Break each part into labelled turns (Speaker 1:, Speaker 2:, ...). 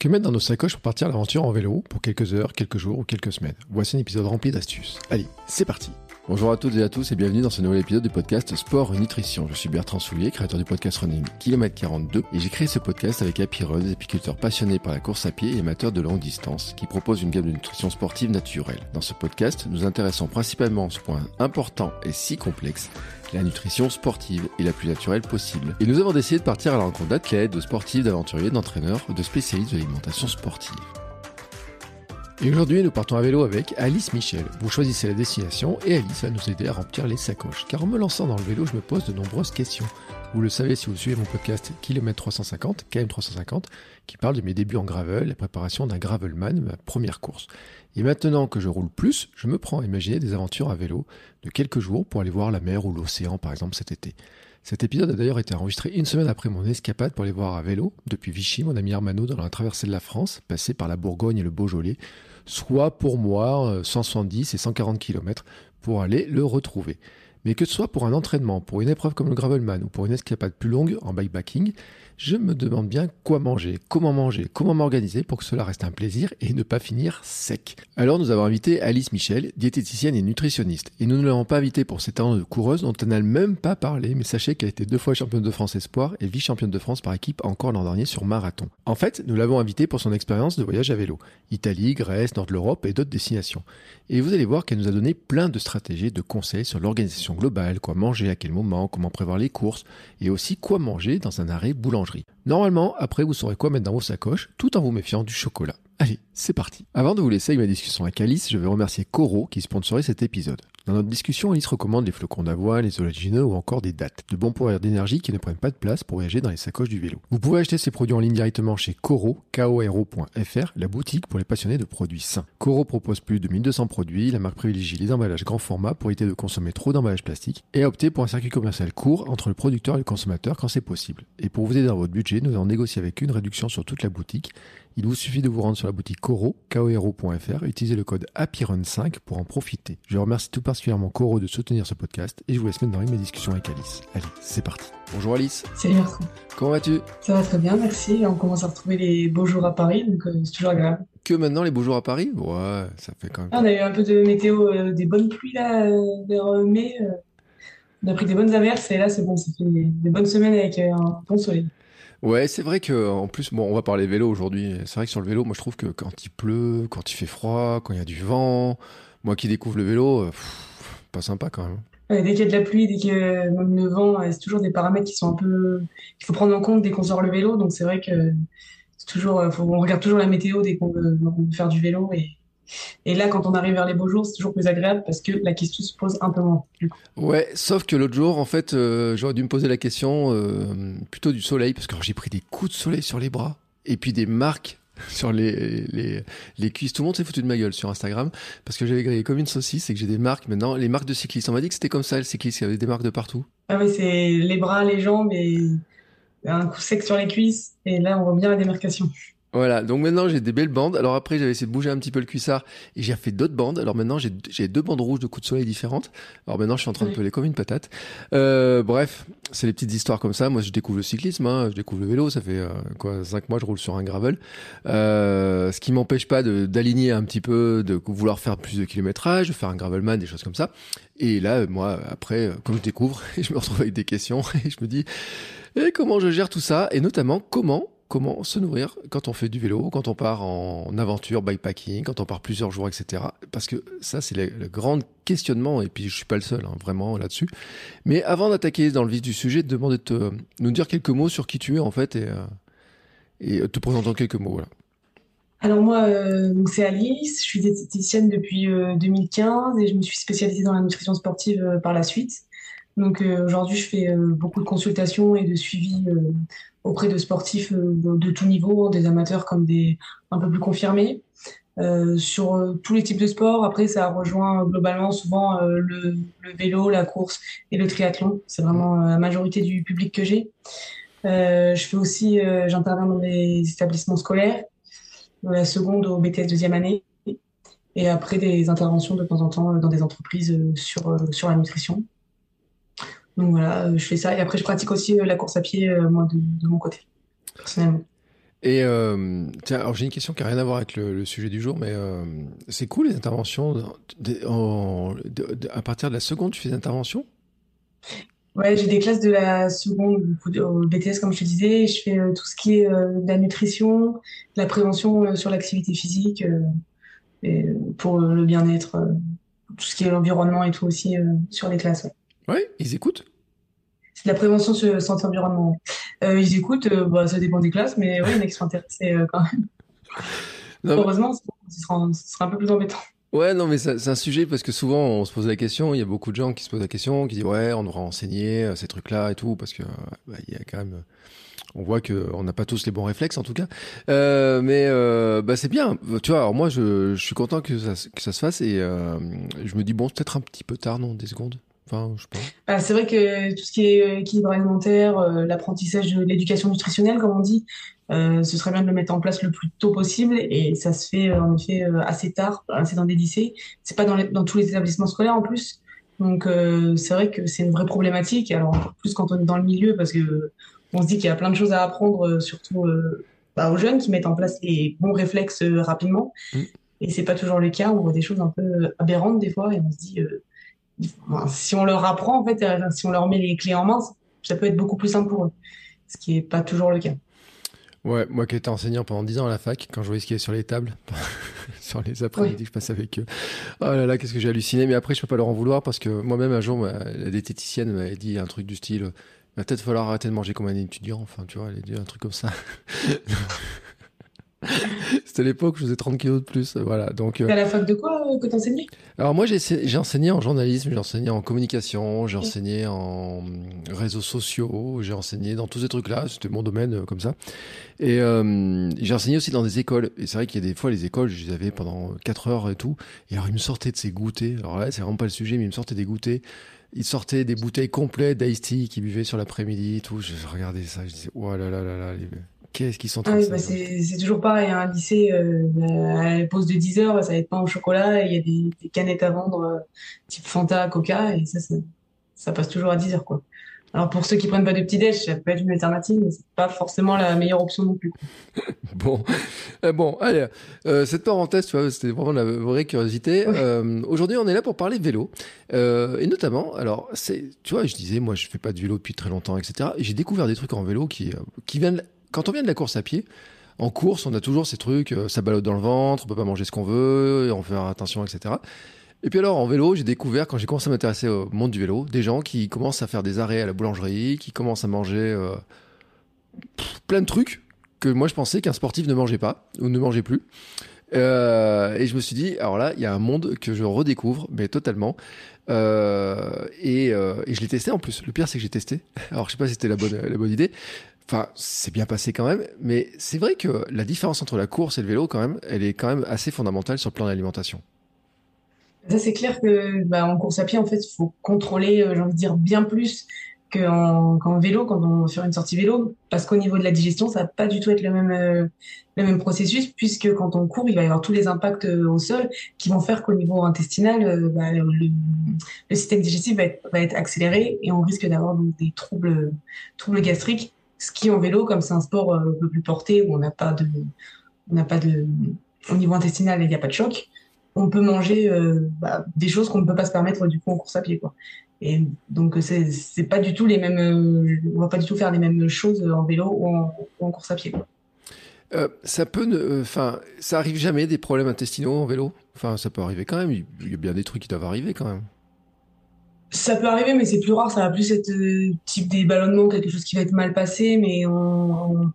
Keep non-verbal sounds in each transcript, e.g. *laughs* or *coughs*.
Speaker 1: Que mettre dans nos sacoches pour partir à l'aventure en vélo pour quelques heures, quelques jours ou quelques semaines Voici un épisode rempli d'astuces. Allez, c'est parti Bonjour à toutes et à tous et bienvenue dans ce nouvel épisode du podcast Sport et Nutrition. Je suis Bertrand Soulier, créateur du podcast Running Kilomètre 42 et j'ai créé ce podcast avec Happy Run, des apiculteurs passionnés par la course à pied et amateurs de longue distance qui proposent une gamme de nutrition sportive naturelle. Dans ce podcast, nous intéressons principalement à ce point important et si complexe la nutrition sportive est la plus naturelle possible. Et nous avons décidé de partir à la rencontre d'athlètes, de sportifs, d'aventuriers, d'entraîneurs, de spécialistes de l'alimentation sportive. Et aujourd'hui, nous partons à vélo avec Alice Michel. Vous choisissez la destination et Alice va nous aider à remplir les sacoches. Car en me lançant dans le vélo, je me pose de nombreuses questions. Vous le savez si vous suivez mon podcast Kilomètre 350, KM350, qui parle de mes débuts en gravel, la préparation d'un gravelman, ma première course. Et maintenant que je roule plus, je me prends à imaginer des aventures à vélo de quelques jours pour aller voir la mer ou l'océan, par exemple, cet été. Cet épisode a d'ailleurs été enregistré une semaine après mon escapade pour aller voir à vélo, depuis Vichy, mon ami Armano, dans la traversée de la France, passé par la Bourgogne et le Beaujolais, soit pour moi 170 et 140 km pour aller le retrouver. Mais que ce soit pour un entraînement, pour une épreuve comme le Gravelman ou pour une escapade plus longue en bikepacking, je me demande bien quoi manger, comment manger, comment m'organiser pour que cela reste un plaisir et ne pas finir sec. Alors nous avons invité Alice Michel, diététicienne et nutritionniste. Et nous ne l'avons pas invitée pour ses talents de coureuse dont elle n'a même pas parlé, mais sachez qu'elle a été deux fois championne de France espoir et vice-championne de France par équipe encore l'an dernier sur marathon. En fait, nous l'avons invitée pour son expérience de voyage à vélo. Italie, Grèce, Nord de l'Europe et d'autres destinations. Et vous allez voir qu'elle nous a donné plein de stratégies, de conseils sur l'organisation globale, quoi manger, à quel moment, comment prévoir les courses, et aussi quoi manger dans un arrêt Normalement, après, vous saurez quoi mettre dans vos sacoches, tout en vous méfiant du chocolat. Allez, c'est parti. Avant de vous laisser avec ma discussion avec Alice, je vais remercier Coro qui sponsorise cet épisode. Dans notre discussion, Alice recommande les flocons d'avoine, les oléagineux ou encore des dattes, de bons pourvoyeurs d'énergie qui ne prennent pas de place pour voyager dans les sacoches du vélo. Vous pouvez acheter ces produits en ligne directement chez Coro, koro.fr, la boutique pour les passionnés de produits sains. Coro propose plus de 1200 produits, la marque privilégie les emballages grand format pour éviter de consommer trop d'emballages plastiques et opté pour un circuit commercial court entre le producteur et le consommateur quand c'est possible. Et pour vous aider dans votre budget, nous avons négocié avec une réduction sur toute la boutique. Il vous suffit de vous rendre sur la boutique Coro, koro.fr, et utiliser le code APIRUN5 pour en profiter. Je remercie tout particulièrement Coro de soutenir ce podcast et je vous laisse maintenant avec mes discussions avec Alice. Allez, c'est parti. Bonjour Alice.
Speaker 2: Salut Bertrand.
Speaker 1: Comment vas-tu?
Speaker 2: Ça va très bien, merci. On commence à retrouver les beaux jours à Paris, donc euh, c'est toujours agréable.
Speaker 1: Que maintenant les beaux jours à Paris? Ouais, ça fait quand même.
Speaker 2: Ah, on a eu un peu de météo, euh, des bonnes pluies là, euh, vers euh, mai. euh. on a pris des bonnes averses et là c'est bon, ça fait des bonnes semaines avec euh, un bon soleil.
Speaker 1: Ouais, c'est vrai que en plus, bon, on va parler vélo aujourd'hui. C'est vrai que sur le vélo, moi je trouve que quand il pleut, quand il fait froid, quand il y a du vent, moi qui découvre le vélo, euh, pff, pas sympa quand même.
Speaker 2: Dès qu'il y a de la pluie, dès qu'il y a le vent, c'est toujours des paramètres qui sont un peu qu'il faut prendre en compte dès qu'on sort le vélo. Donc c'est vrai que c'est toujours, euh, on regarde toujours la météo dès qu'on veut, on veut faire du vélo et et là quand on arrive vers les beaux jours, c'est toujours plus agréable parce que la question se pose un peu moins.
Speaker 1: Ouais, sauf que l'autre jour, en fait, euh, j'aurais dû me poser la question euh, plutôt du soleil, parce que j'ai pris des coups de soleil sur les bras, et puis des marques *laughs* sur les, les, les cuisses. Tout le monde s'est foutu de ma gueule sur Instagram, parce que j'avais grillé comme une saucisse, et que j'ai des marques maintenant, les marques de cyclistes. On m'a dit que c'était comme ça, le cycliste, il y avait des marques de partout.
Speaker 2: Ah oui, c'est les bras, les jambes et un coup sec sur les cuisses. Et là, on voit bien la démarcation.
Speaker 1: Voilà, donc maintenant j'ai des belles bandes. Alors après, j'avais essayé de bouger un petit peu le cuissard et j'ai fait d'autres bandes. Alors maintenant, j'ai deux bandes rouges de coups de soleil différentes. Alors maintenant, je suis en train de
Speaker 2: Oui.
Speaker 1: peler comme une patate. Euh, bref, c'est les petites histoires comme ça. Moi, je découvre le cyclisme, hein, je découvre le vélo. Ça fait euh, quoi, cinq mois, je roule sur un gravel. Euh, ce qui m'empêche pas de- d'aligner un petit peu, de vouloir faire plus de kilométrage, de faire un gravelman, des choses comme ça. Et là, moi, après, euh, comme je découvre, *laughs* je me retrouve avec des questions *laughs* et je me dis, et comment je gère tout ça? Et notamment, comment comment se nourrir quand on fait du vélo, quand on part en aventure, bikepacking, quand on part plusieurs jours, etc. Parce que ça, c'est le, le grand questionnement, et puis je suis pas le seul, hein, vraiment, là-dessus. Mais avant d'attaquer dans le vif du sujet, de demander de te- nous dire quelques mots sur qui tu es, en fait, et, euh, et te présenter en quelques mots.
Speaker 2: Alors moi, euh, c'est Alice, je suis diététicienne depuis euh, 2015 et je me suis spécialisée dans la nutrition sportive euh, par la suite. Donc euh, aujourd'hui, je fais euh, beaucoup de consultations et de suivi euh, auprès de sportifs euh, de, de tout niveau, des amateurs comme des un peu plus confirmés, euh, sur euh, tous les types de sports. Après, ça rejoint globalement souvent le, vélo, la course et le triathlon. C'est vraiment la majorité du public que j'ai. Je fais aussi, j'interviens dans des établissements scolaires de la seconde au BTS deuxième année, et après des interventions de temps en temps dans des entreprises sur, sur la nutrition. Donc voilà, euh, je fais ça. Et après, je pratique aussi euh, la course à pied, euh, moi, de, de mon côté, personnellement.
Speaker 1: Et tiens, alors j'ai une question qui n'a rien à voir avec le, sujet du jour, mais c'est cool les interventions. à partir de la seconde, tu fais des interventions?
Speaker 2: Ouais, j'ai des classes de la seconde au BTS, comme je te disais. Je fais tout ce qui est de la nutrition, de la prévention sur l'activité physique, et pour le bien-être, tout ce qui est l'environnement et tout aussi sur les classes.
Speaker 1: Ouais, ils écoutent
Speaker 2: c'est de la prévention sur santé environnement. Euh, ils écoutent, euh, bah, ça dépend des classes, mais oui, il y en a qui sont intéressés euh, quand même. *laughs* Heureusement, ce sera, un peu plus embêtant.
Speaker 1: Ouais, non, mais c'est un sujet parce que souvent on se pose la question. Il y a beaucoup de gens qui se posent la question, qui disent ouais, on devrait enseigner ces trucs-là et tout, parce que bah, il y a quand même. On voit que on n'a pas tous les bons réflexes en tout cas, mais bah c'est bien. Tu vois, alors moi je, je suis content que ça, que ça se fasse et je me dis bon, peut-être un petit peu tard, non, des secondes?
Speaker 2: Bah, c'est vrai que tout ce qui est euh, équilibre alimentaire, euh, l'apprentissage de l'éducation nutritionnelle, comme on dit, euh, ce serait bien de le mettre en place le plus tôt possible et ça se fait en effet assez tard, c'est dans des lycées, c'est pas dans, dans, tous les établissements scolaires en plus. Donc c'est vrai que c'est une vraie problématique. Alors en plus quand on est dans le milieu, parce que on se dit qu'il y a plein de choses à apprendre, surtout bah, aux jeunes qui mettent en place les bons réflexes rapidement. Mm. Et c'est pas toujours le cas. On voit des choses un peu aberrantes des fois et on se dit si on leur apprend, en fait, euh, si on leur met les clés en main, ça peut être beaucoup plus simple pour eux, ce qui n'est pas toujours le cas.
Speaker 1: Ouais, moi qui étais enseignant pendant 10 ans à la fac, quand je voyais ce qu'il y avait sur les tables, *laughs* sur les après-midi que je passais avec eux, oh là là, qu'est-ce que j'ai halluciné. Mais après, je peux pas leur en vouloir parce que moi-même, un jour, la diététicienne m'avait dit un truc du style il va peut-être falloir arrêter de manger comme un étudiant. Enfin, tu vois, elle a dit un truc comme ça. *laughs* C'était l'époque où je faisais 30 kilos de plus. Voilà. Donc,
Speaker 2: euh, à la fac de quoi euh, que tu enseignais
Speaker 1: Alors, moi, j'ai enseigné en journalisme, j'ai enseigné en communication, j'ai enseigné en réseaux sociaux, j'ai enseigné dans tous ces trucs-là. C'était mon domaine euh, comme ça. Et j'ai enseigné aussi dans des écoles. Et c'est vrai qu'il y a des fois, les écoles, je les avais pendant 4 heures et tout. Et alors, ils me sortaient de ces goûters. Alors là, c'est vraiment pas le sujet, mais ils me sortaient des goûters. Ils sortaient des bouteilles complètes d'ice tea qu'ils buvaient sur l'après-midi tout. Je regardais ça, je disais, oh là là là là. Qu'est-ce qu'ils sont
Speaker 2: ah bah C'est toujours pareil. Un lycée, euh, à la pause de 10 heures, ça va être pain au chocolat il y a des, canettes à vendre, euh, type Fanta, Coca, et ça, ça, passe toujours à 10 heures. Quoi. Alors pour ceux qui prennent pas de petit déj, ça peut être une alternative, mais c'est pas forcément la meilleure option non plus. *laughs*
Speaker 1: bon, euh, bon, allez, cette parenthèse, tu vois, c'était vraiment la vraie curiosité. Aujourd'hui, on est là pour parler de vélo, et notamment, alors, c'est, tu vois, je disais, moi, je fais pas de vélo depuis très longtemps, etc. Et j'ai découvert des trucs en vélo qui, qui viennent quand on vient de la course à pied, en course, on a toujours ces trucs, euh, ça balade dans le ventre, on peut pas manger ce qu'on veut, on fait attention, etc. Et puis alors, en vélo, j'ai découvert, quand j'ai commencé à m'intéresser au monde du vélo, des gens qui commencent à faire des arrêts à la boulangerie, qui commencent à manger euh, plein de trucs que moi je pensais qu'un sportif ne mangeait pas, ou ne mangeait plus. Euh, et je me suis dit, alors là, il y a un monde que je redécouvre, mais totalement. et, je l'ai testé en plus. Le pire, c'est que j'ai testé. Alors, je sais pas si c'était la bonne idée, Enfin, c'est bien passé quand même, mais c'est vrai que la différence entre la course et le vélo, quand même, elle est quand même assez fondamentale sur le plan de l'alimentation.
Speaker 2: Ça, c'est clair que bah, en course à pied, en fait, il faut contrôler, euh, j'ai envie de dire, bien plus qu'en vélo, quand on fait une sortie vélo, parce qu'au niveau de la digestion, ça va pas du tout être le même, euh, le même processus, puisque quand on court, il va y avoir tous les impacts euh, au sol qui vont faire qu'au niveau intestinal, bah, le, système digestif va être, va être accéléré et on risque d'avoir des troubles, troubles gastriques ski en vélo, comme c'est un sport euh, un peu plus porté où on n'a pas de, on n'a pas de, au niveau intestinal, il n'y a pas de choc. On peut manger euh, bah, des choses qu'on ne peut pas se permettre du coup en course à pied, quoi. Et donc c'est c'est pas du tout les mêmes, euh, on va pas du tout faire les mêmes choses en vélo ou en, course à pied.
Speaker 1: ça peut, enfin, ça arrive jamais des problèmes intestinaux en vélo? Enfin, ça peut arriver quand même. Il y a bien des trucs qui doivent arriver quand même.
Speaker 2: Ça peut arriver, mais c'est plus rare. Ça va plus être euh, type des ballonnements, quelque chose qui va être mal passé, mais on,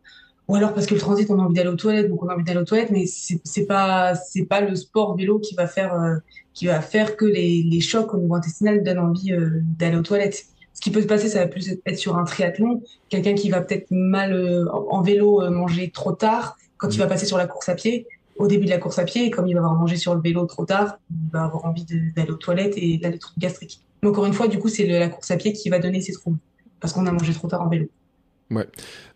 Speaker 2: ou alors parce que le transit, on a envie d'aller aux toilettes, donc on a envie d'aller aux toilettes, mais c'est pas c'est pas le sport vélo qui va faire euh, qui va faire que les, les chocs au niveau intestinal donnent envie euh, d'aller aux toilettes. Ce qui peut se passer, ça va plus être sur un triathlon, quelqu'un qui va peut-être mal en vélo manger trop tard quand il va passer sur la course à pied. Au début de la course à pied, comme il va avoir mangé sur le vélo trop tard, il va avoir envie d'aller aux toilettes et d'aller trop gastrique encore une fois, du coup, c'est la course à pied qui va donner ces troubles parce qu'on a mangé trop tard en vélo.
Speaker 1: Ouais.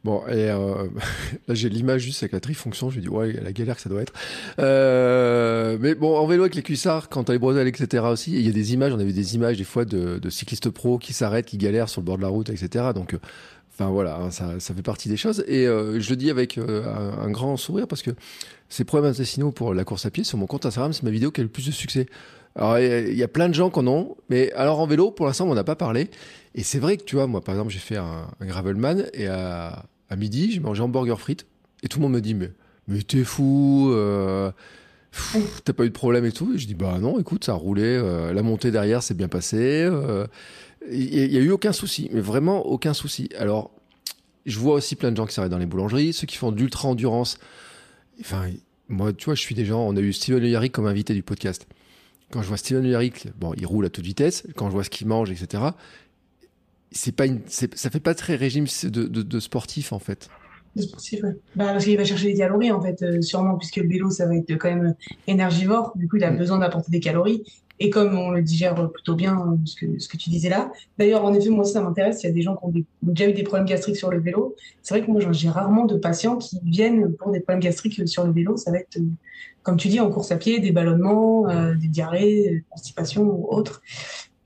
Speaker 1: Bon, et euh, *laughs* là j'ai l'image juste avec la trifonction, je me dis ouais, la galère que ça doit être. Euh, mais bon, en vélo avec les cuissards, quand t'as les bretelles, etc. aussi, il y a des images, on a vu des images des fois de, cyclistes pros qui s'arrêtent, qui galèrent sur le bord de la route, etc. Donc Enfin voilà, hein, ça, fait partie des choses. Et euh, je le dis avec euh, un, grand sourire parce que ces problèmes intestinaux pour la course à pied sur mon compte Instagram, c'est ma vidéo qui a le plus de succès. Alors il y, a plein de gens qui en ont, mais alors en vélo, pour l'instant, on n'en a pas parlé. Et c'est vrai que tu vois, moi par exemple, j'ai fait un, gravelman et à, à midi, j'ai mangé un hamburger frites et tout le monde me dit mais mais t'es fou. Euh, t'as pas eu de problème et tout. Et je dis, bah non, écoute, ça a roulé. Euh, la montée derrière s'est bien passée. Euh, il y, a eu aucun souci, mais vraiment aucun souci. Alors, je vois aussi plein de gens qui s'arrêtent dans les boulangeries, ceux qui font de l'ultra-endurance. Enfin, moi, tu vois, je suis des gens, on a eu Steven Yarrick comme invité du podcast. Quand je vois Steven Yarrick, bon, il roule à toute vitesse. Quand je vois ce qu'il mange, etc., c'est pas une, ça fait pas très régime de, de, de sportif, en fait.
Speaker 2: Bah, parce qu'il va chercher des calories, en fait, euh, sûrement, puisque le vélo, ça va être quand même énergivore. Du coup, il a mm. besoin d'apporter des calories. Et comme on le digère plutôt bien, euh, ce que, ce que tu disais là. D'ailleurs, en effet, moi aussi, ça m'intéresse. Il y a des gens qui ont, déjà eu des problèmes gastriques sur le vélo. C'est vrai que moi, j'ai rarement de patients qui viennent pour des problèmes gastriques sur le vélo. Ça va être, euh, comme tu dis, en course à pied, des ballonnements, des diarrhées, constipation ou autres.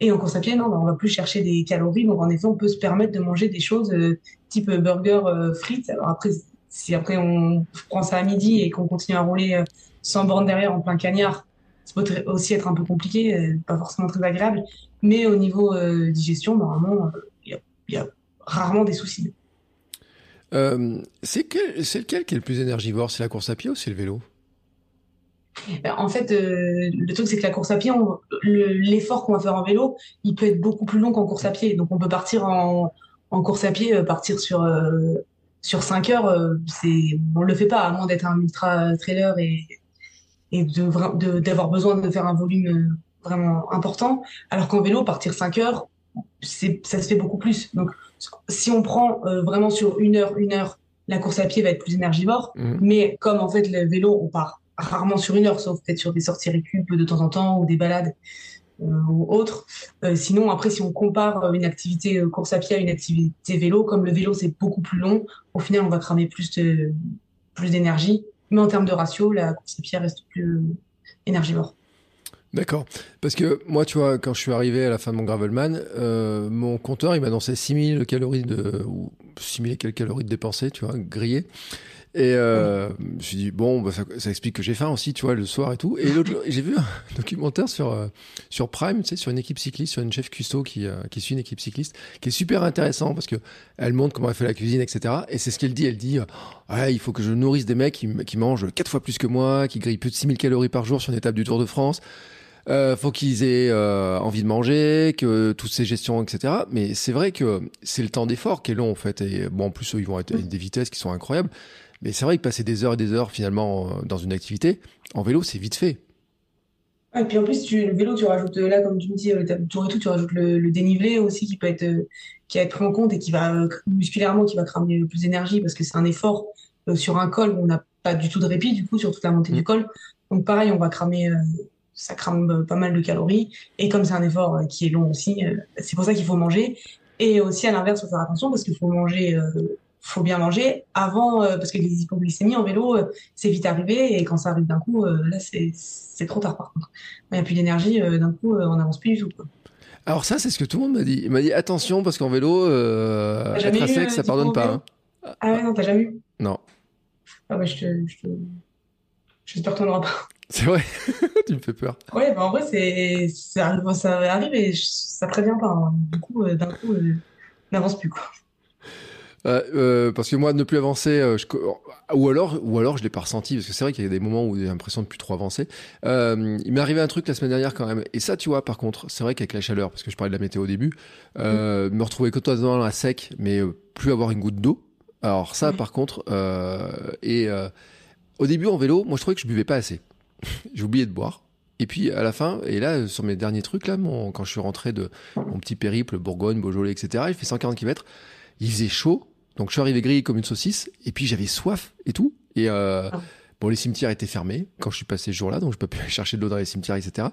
Speaker 2: Et en course à pied, non, bah, on va plus chercher des calories. Donc, en effet, on peut se permettre de manger des choses euh, type burger euh, frites. Alors après, si après on prend ça à midi et qu'on continue à rouler euh, sans borne derrière en plein cagnard, ça peut aussi être un peu compliqué, pas forcément très agréable. Mais au niveau digestion, normalement, il y, a rarement des soucis.
Speaker 1: c'est lequel qui est le plus énergivore? C'est la course à pied ou c'est le vélo?
Speaker 2: En fait, euh, le truc, c'est que la course à pied, l'effort qu'on va faire en vélo, il peut être beaucoup plus long qu'en course à pied. Donc, on peut partir en, course à pied, euh, partir sur, euh, sur 5 heures. c'est, on le fait pas, à moins d'être un ultra trailer et, et de, d'avoir besoin de faire un volume vraiment important. Alors qu'en vélo, partir 5 heures, ça se fait beaucoup plus. Donc, si on prend vraiment sur une heure, une heure, la course à pied va être plus énergivore. Mmh. Mais comme en fait, le vélo, on part rarement sur une heure, sauf peut-être sur des sorties récup de temps en temps ou des balades euh, ou autres. Euh, sinon, après, si on compare euh, une activité course à pied à une activité vélo, comme le vélo c'est beaucoup plus long, au final on va cramer plus de plus d'énergie. Mais en termes de ratio, la course à pied reste plus énergivore.
Speaker 1: D'accord. Parce que moi, tu vois, quand je suis arrivé à la fin de mon Gravelman, mon compteur, il m'annonçait 6000 calories de, ou 6000 quelques calories dépensées, tu vois, grillées. Et euh, je me suis dit, bon, bah, ça, ça, explique que j'ai faim aussi, tu vois, le soir et tout. Et l'autre j'ai vu un *laughs* documentaire sur, euh, sur Prime, tu sais, sur une équipe cycliste, sur une chef cuistot qui, euh, qui suit une équipe cycliste, qui est super intéressant parce que elle montre comment elle fait la cuisine, etc. Et c'est ce qu'elle dit. Elle dit, ouais, il faut que je nourrisse des mecs qui, qui mangent quatre fois plus que moi, qui grillent plus de 6000 calories par jour sur une étape du Tour de France. Euh, faut qu'ils aient euh, envie de manger, que toutes ces gestions, etc. Mais c'est vrai que c'est le temps d'effort qui est long en fait. Et bon, en plus, eux, ils vont être à des vitesses qui sont incroyables. Mais c'est vrai que passer des heures et des heures finalement euh, dans une activité, en vélo, c'est vite fait.
Speaker 2: et puis en plus, tu, le vélo, tu rajoutes là, comme tu me dis, le tour et tout, tu rajoutes le, dénivelé aussi qui peut être, euh, qui va être pris en compte et qui va euh, musculairement, qui va cramer plus d'énergie parce que c'est un effort sur un col où on n'a pas du tout de répit, du coup, sur toute la montée du mmh. col. Donc pareil, on va cramer, ça crame pas mal de calories. Et comme c'est un effort qui est long aussi, c'est pour ça qu'il faut manger. Et aussi à l'inverse, faut faire attention parce qu'il faut manger faut bien manger avant, euh, parce que les hypoglycémies en vélo, euh, c'est vite arrivé, et quand ça arrive d'un coup, euh, là, c'est trop tard par contre. Il n'y a plus d'énergie, d'un coup, on n'avance plus du tout.
Speaker 1: Alors ça, c'est ce que tout le monde m'a dit. Il m'a dit, attention, parce qu'en vélo, être à sec, ça pardonne pas.
Speaker 2: Hein. Ah ouais, non, t'as jamais eu
Speaker 1: Non.
Speaker 2: Ah ouais, je te... Je te... J'espère t'en auras pas.
Speaker 1: C'est vrai, *laughs* tu me fais peur.
Speaker 2: Ouais, bah en vrai, c'est ça arrive et ça prévient pas. Hein. Du coup, d'un coup, n'avance plus quoi.
Speaker 1: Euh, euh, parce que moi, ne plus avancer, euh, je, ou alors, ou alors, je l'ai pas ressenti, parce que c'est vrai qu'il y a des moments où j'ai l'impression de plus trop avancer. Euh, il m'est arrivé un truc la semaine dernière quand même, et ça, tu vois, par contre, c'est vrai qu'avec la chaleur, parce que je parlais de la météo au début, euh, me retrouver totalement à sec, mais plus avoir une goutte d'eau. Alors ça, par contre, et au début en vélo, moi, je trouvais que je buvais pas assez. *laughs* j'ai oublié de boire. Et puis à la fin, et là sur mes derniers trucs là, mon, quand je suis rentré de mon petit périple Bourgogne, Beaujolais, etc. Il fait 140 km. Il faisait chaud donc je suis arrivé grillé comme une saucisse, et puis j'avais soif et tout. Et euh, ah. bon, les cimetières étaient fermés quand je suis passé ce jour-là, donc je peux plus *laughs* aller chercher de l'eau dans les cimetières, etc.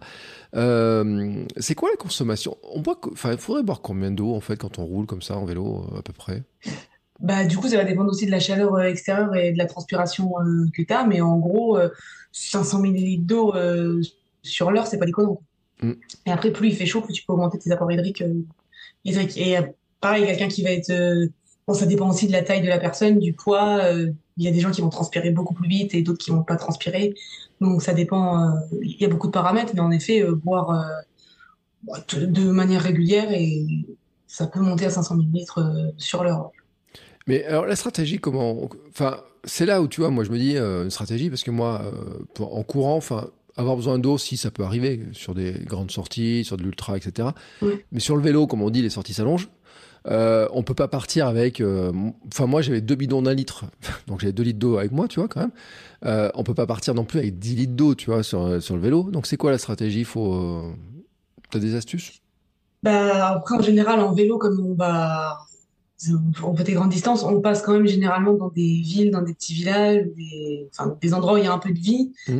Speaker 1: Euh, c'est quoi la consommation? On boit, enfin, il faudrait boire combien d'eau en fait quand on roule comme ça en vélo, euh, à peu près?
Speaker 2: Bah, du coup, ça va dépendre aussi de la chaleur extérieure et de la transpiration euh, que tu as, mais en gros, 500 ml d'eau sur l'heure, c'est pas déconnant. Mm. Et après, plus il fait chaud, plus tu peux augmenter tes apports hydriques. hydriques. Et pareil, quelqu'un qui va être bon, ça dépend aussi de la taille de la personne, du poids. Il y a des gens qui vont transpirer beaucoup plus vite et d'autres qui vont pas transpirer. Donc ça dépend. Il y a beaucoup de paramètres, mais en effet, boire de manière régulière et ça peut monter à 500 ml sur l'heure.
Speaker 1: Mais alors la stratégie, comment Enfin, c'est là où tu vois, moi je me dis euh, une stratégie parce que moi, euh, en courant, enfin, avoir besoin d'eau, si ça peut arriver sur des grandes sorties, sur de l'ultra, etc. Mais sur le vélo, comme on dit, les sorties s'allongent. Euh, on peut pas partir avec. Euh, enfin, moi, j'avais deux bidons d'un litre, *laughs* donc j'avais deux litres d'eau avec moi, tu vois, quand même. Euh, on peut pas partir non plus avec 10 litres d'eau, tu vois, sur, sur le vélo. Donc, c'est quoi la stratégie? Faut. T'as des astuces?
Speaker 2: Bah après, en général, en vélo, comme on va on fait des grandes distances, on passe quand même généralement dans des villes, dans des petits villages, des, enfin, des endroits où il y a un peu de vie. Mm.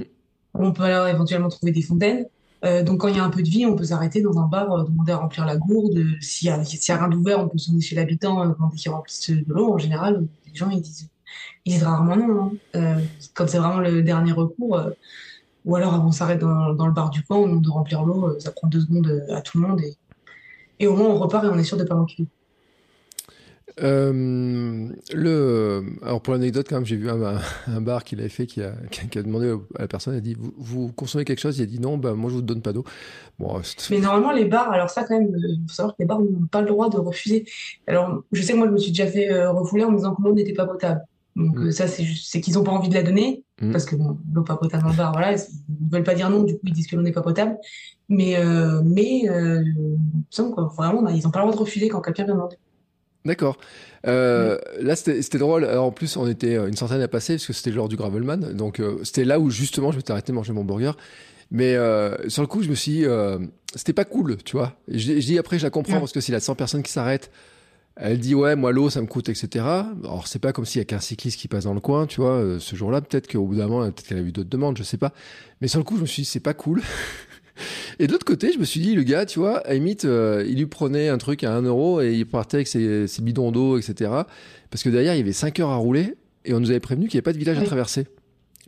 Speaker 2: On peut alors éventuellement trouver des fontaines. Euh, donc quand il y a un peu de vie, on peut s'arrêter dans un bar, euh, demander à remplir la gourde. S'il y y a rien d'ouvert, on peut sonner chez l'habitant, euh, demander qu'il remplisse de l'eau. En général, les gens ils disent, ils disent rarement non. Hein. Euh, quand c'est vraiment le dernier recours, euh, ou alors on s'arrête dans, le bar du coin, on demande de remplir l'eau, ça prend deux secondes à tout le monde et, et au moins on repart et on est sûr de pas manquer.
Speaker 1: Euh, le, alors pour l'anecdote, quand même, j'ai vu un, un, bar qu'il avait fait qui a, qui a, demandé à la personne, il a dit vous, vous, consommez quelque chose? Il a dit non, bah, moi je vous donne pas d'eau.
Speaker 2: Bon, Mais normalement, les bars, alors ça, quand même, il faut savoir que les bars n'ont pas le droit de refuser. Alors, je sais que moi, je me suis déjà fait euh, refouler en me disant que l'eau n'était pas potable. Donc, mm. euh, ça, c'est qu'ils n'ont pas envie de la donner, mm. parce que bon, l'eau pas potable dans le bar, voilà, ils ne veulent pas dire non, du coup, ils disent que l'eau n'est pas potable. Mais, euh, mais euh, il semble que vraiment, ils n'ont pas le droit de refuser quand quelqu'un vient demander.
Speaker 1: D'accord. Euh, Là, c'était drôle. Alors, en plus, on était euh, une centaine à passer parce que c'était lors du Gravelman. Donc, euh, c'était là où justement je m'étais arrêté de manger mon burger. Mais euh, sur le coup, je me suis dit, c'était pas cool, tu vois. Et je, je, dis après, je la comprends parce que s'il y a 100 personnes qui s'arrêtent, elle dit ouais, moi l'eau, ça me coûte, etc. Alors, c'est pas comme s'il y a qu'un cycliste qui passe dans le coin, tu vois. Ce jour-là, peut-être qu'au bout d'un moment, peut-être qu'elle a eu d'autres demandes, je sais pas. Mais sur le coup, je me suis dit, c'est pas cool. *laughs* Et de l'autre côté, je me suis dit, le gars, tu vois, à limite, euh, il lui prenait un truc à 1 euro et il partait avec ses, ses bidons d'eau, etc. Parce que derrière, il y avait 5 heures à rouler et on nous avait prévenu qu'il n'y avait pas de village oui. à traverser.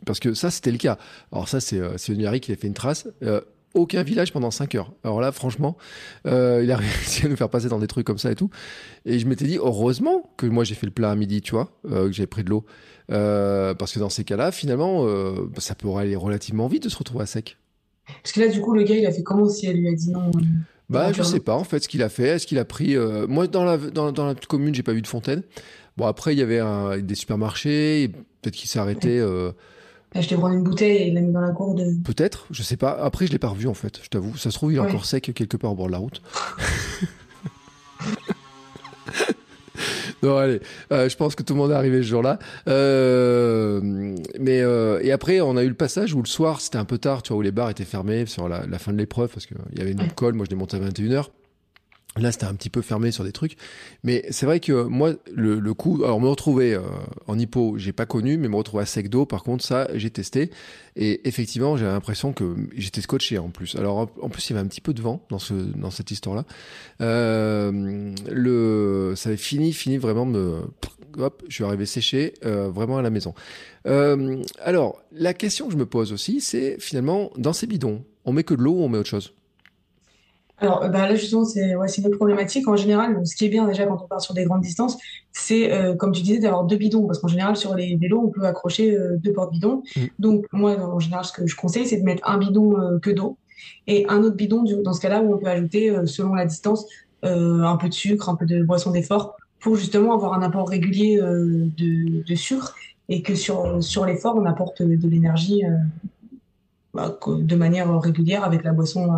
Speaker 1: Parce que ça, c'était le cas. Alors ça, c'est euh, qui a fait une trace. Euh, aucun village pendant 5 heures. Alors là, franchement, euh, il a *laughs* réussi à nous faire passer dans des trucs comme ça et tout. Et je m'étais dit, heureusement que moi j'ai fait le plat à midi, tu vois, euh, que j'ai pris de l'eau. Euh, parce que dans ces cas-là, finalement, ça pourrait aller relativement vite de se retrouver à sec.
Speaker 2: Parce que là, du coup, le gars, il a fait comment si elle lui a dit non
Speaker 1: Bah, je sais pas en fait ce qu'il a fait. Est-ce qu'il a pris. Euh... Moi, dans la, dans, dans la commune, j'ai pas vu de fontaine. Bon, après, il y avait un, des supermarchés. Peut-être qu'il s'est arrêté. Euh...
Speaker 2: Il a acheté prendre une bouteille et il l'a mis dans la gourde.
Speaker 1: Peut-être, je sais pas. Après, je l'ai pas revu en fait, je t'avoue. Ça se trouve, il est ouais. encore sec quelque part au bord de la route. *laughs* *laughs* Non, allez, euh, je pense que tout le monde est arrivé ce jour-là. Euh, mais euh, et après, on a eu le passage où le soir, c'était un peu tard, tu vois, où les bars étaient fermés sur la, la fin de l'épreuve parce qu'il y avait une colle. Moi, je l'ai monté à 21h. Là, c'était un petit peu fermé sur des trucs. Mais c'est vrai que moi, le, le coup, alors me retrouver euh, en hippo, j'ai pas connu, mais me retrouver à sec d'eau, par contre, ça, j'ai testé. Et effectivement, j'ai l'impression que j'étais scotché en plus. Alors, en plus, il y avait un petit peu de vent dans, ce, dans cette histoire-là. Euh, ça avait fini, fini vraiment me. Hop, je suis arrivé séché, euh, vraiment à la maison. Euh, alors, la question que je me pose aussi, c'est finalement, dans ces bidons, on met que de l'eau ou on met autre chose?
Speaker 2: Alors bah là justement c'est ouais, une autre problématique. En général, ce qui est bien déjà quand on part sur des grandes distances, c'est euh, comme tu disais d'avoir deux bidons parce qu'en général sur les vélos on peut accrocher euh, deux porte-bidons. Mmh. Donc moi en général ce que je conseille c'est de mettre un bidon euh, que d'eau et un autre bidon dans ce cas-là où on peut ajouter euh, selon la distance euh, un peu de sucre, un peu de boisson d'effort pour justement avoir un apport régulier euh, de, de, sucre et que sur sur l'effort on apporte de l'énergie bah, de manière régulière avec la boisson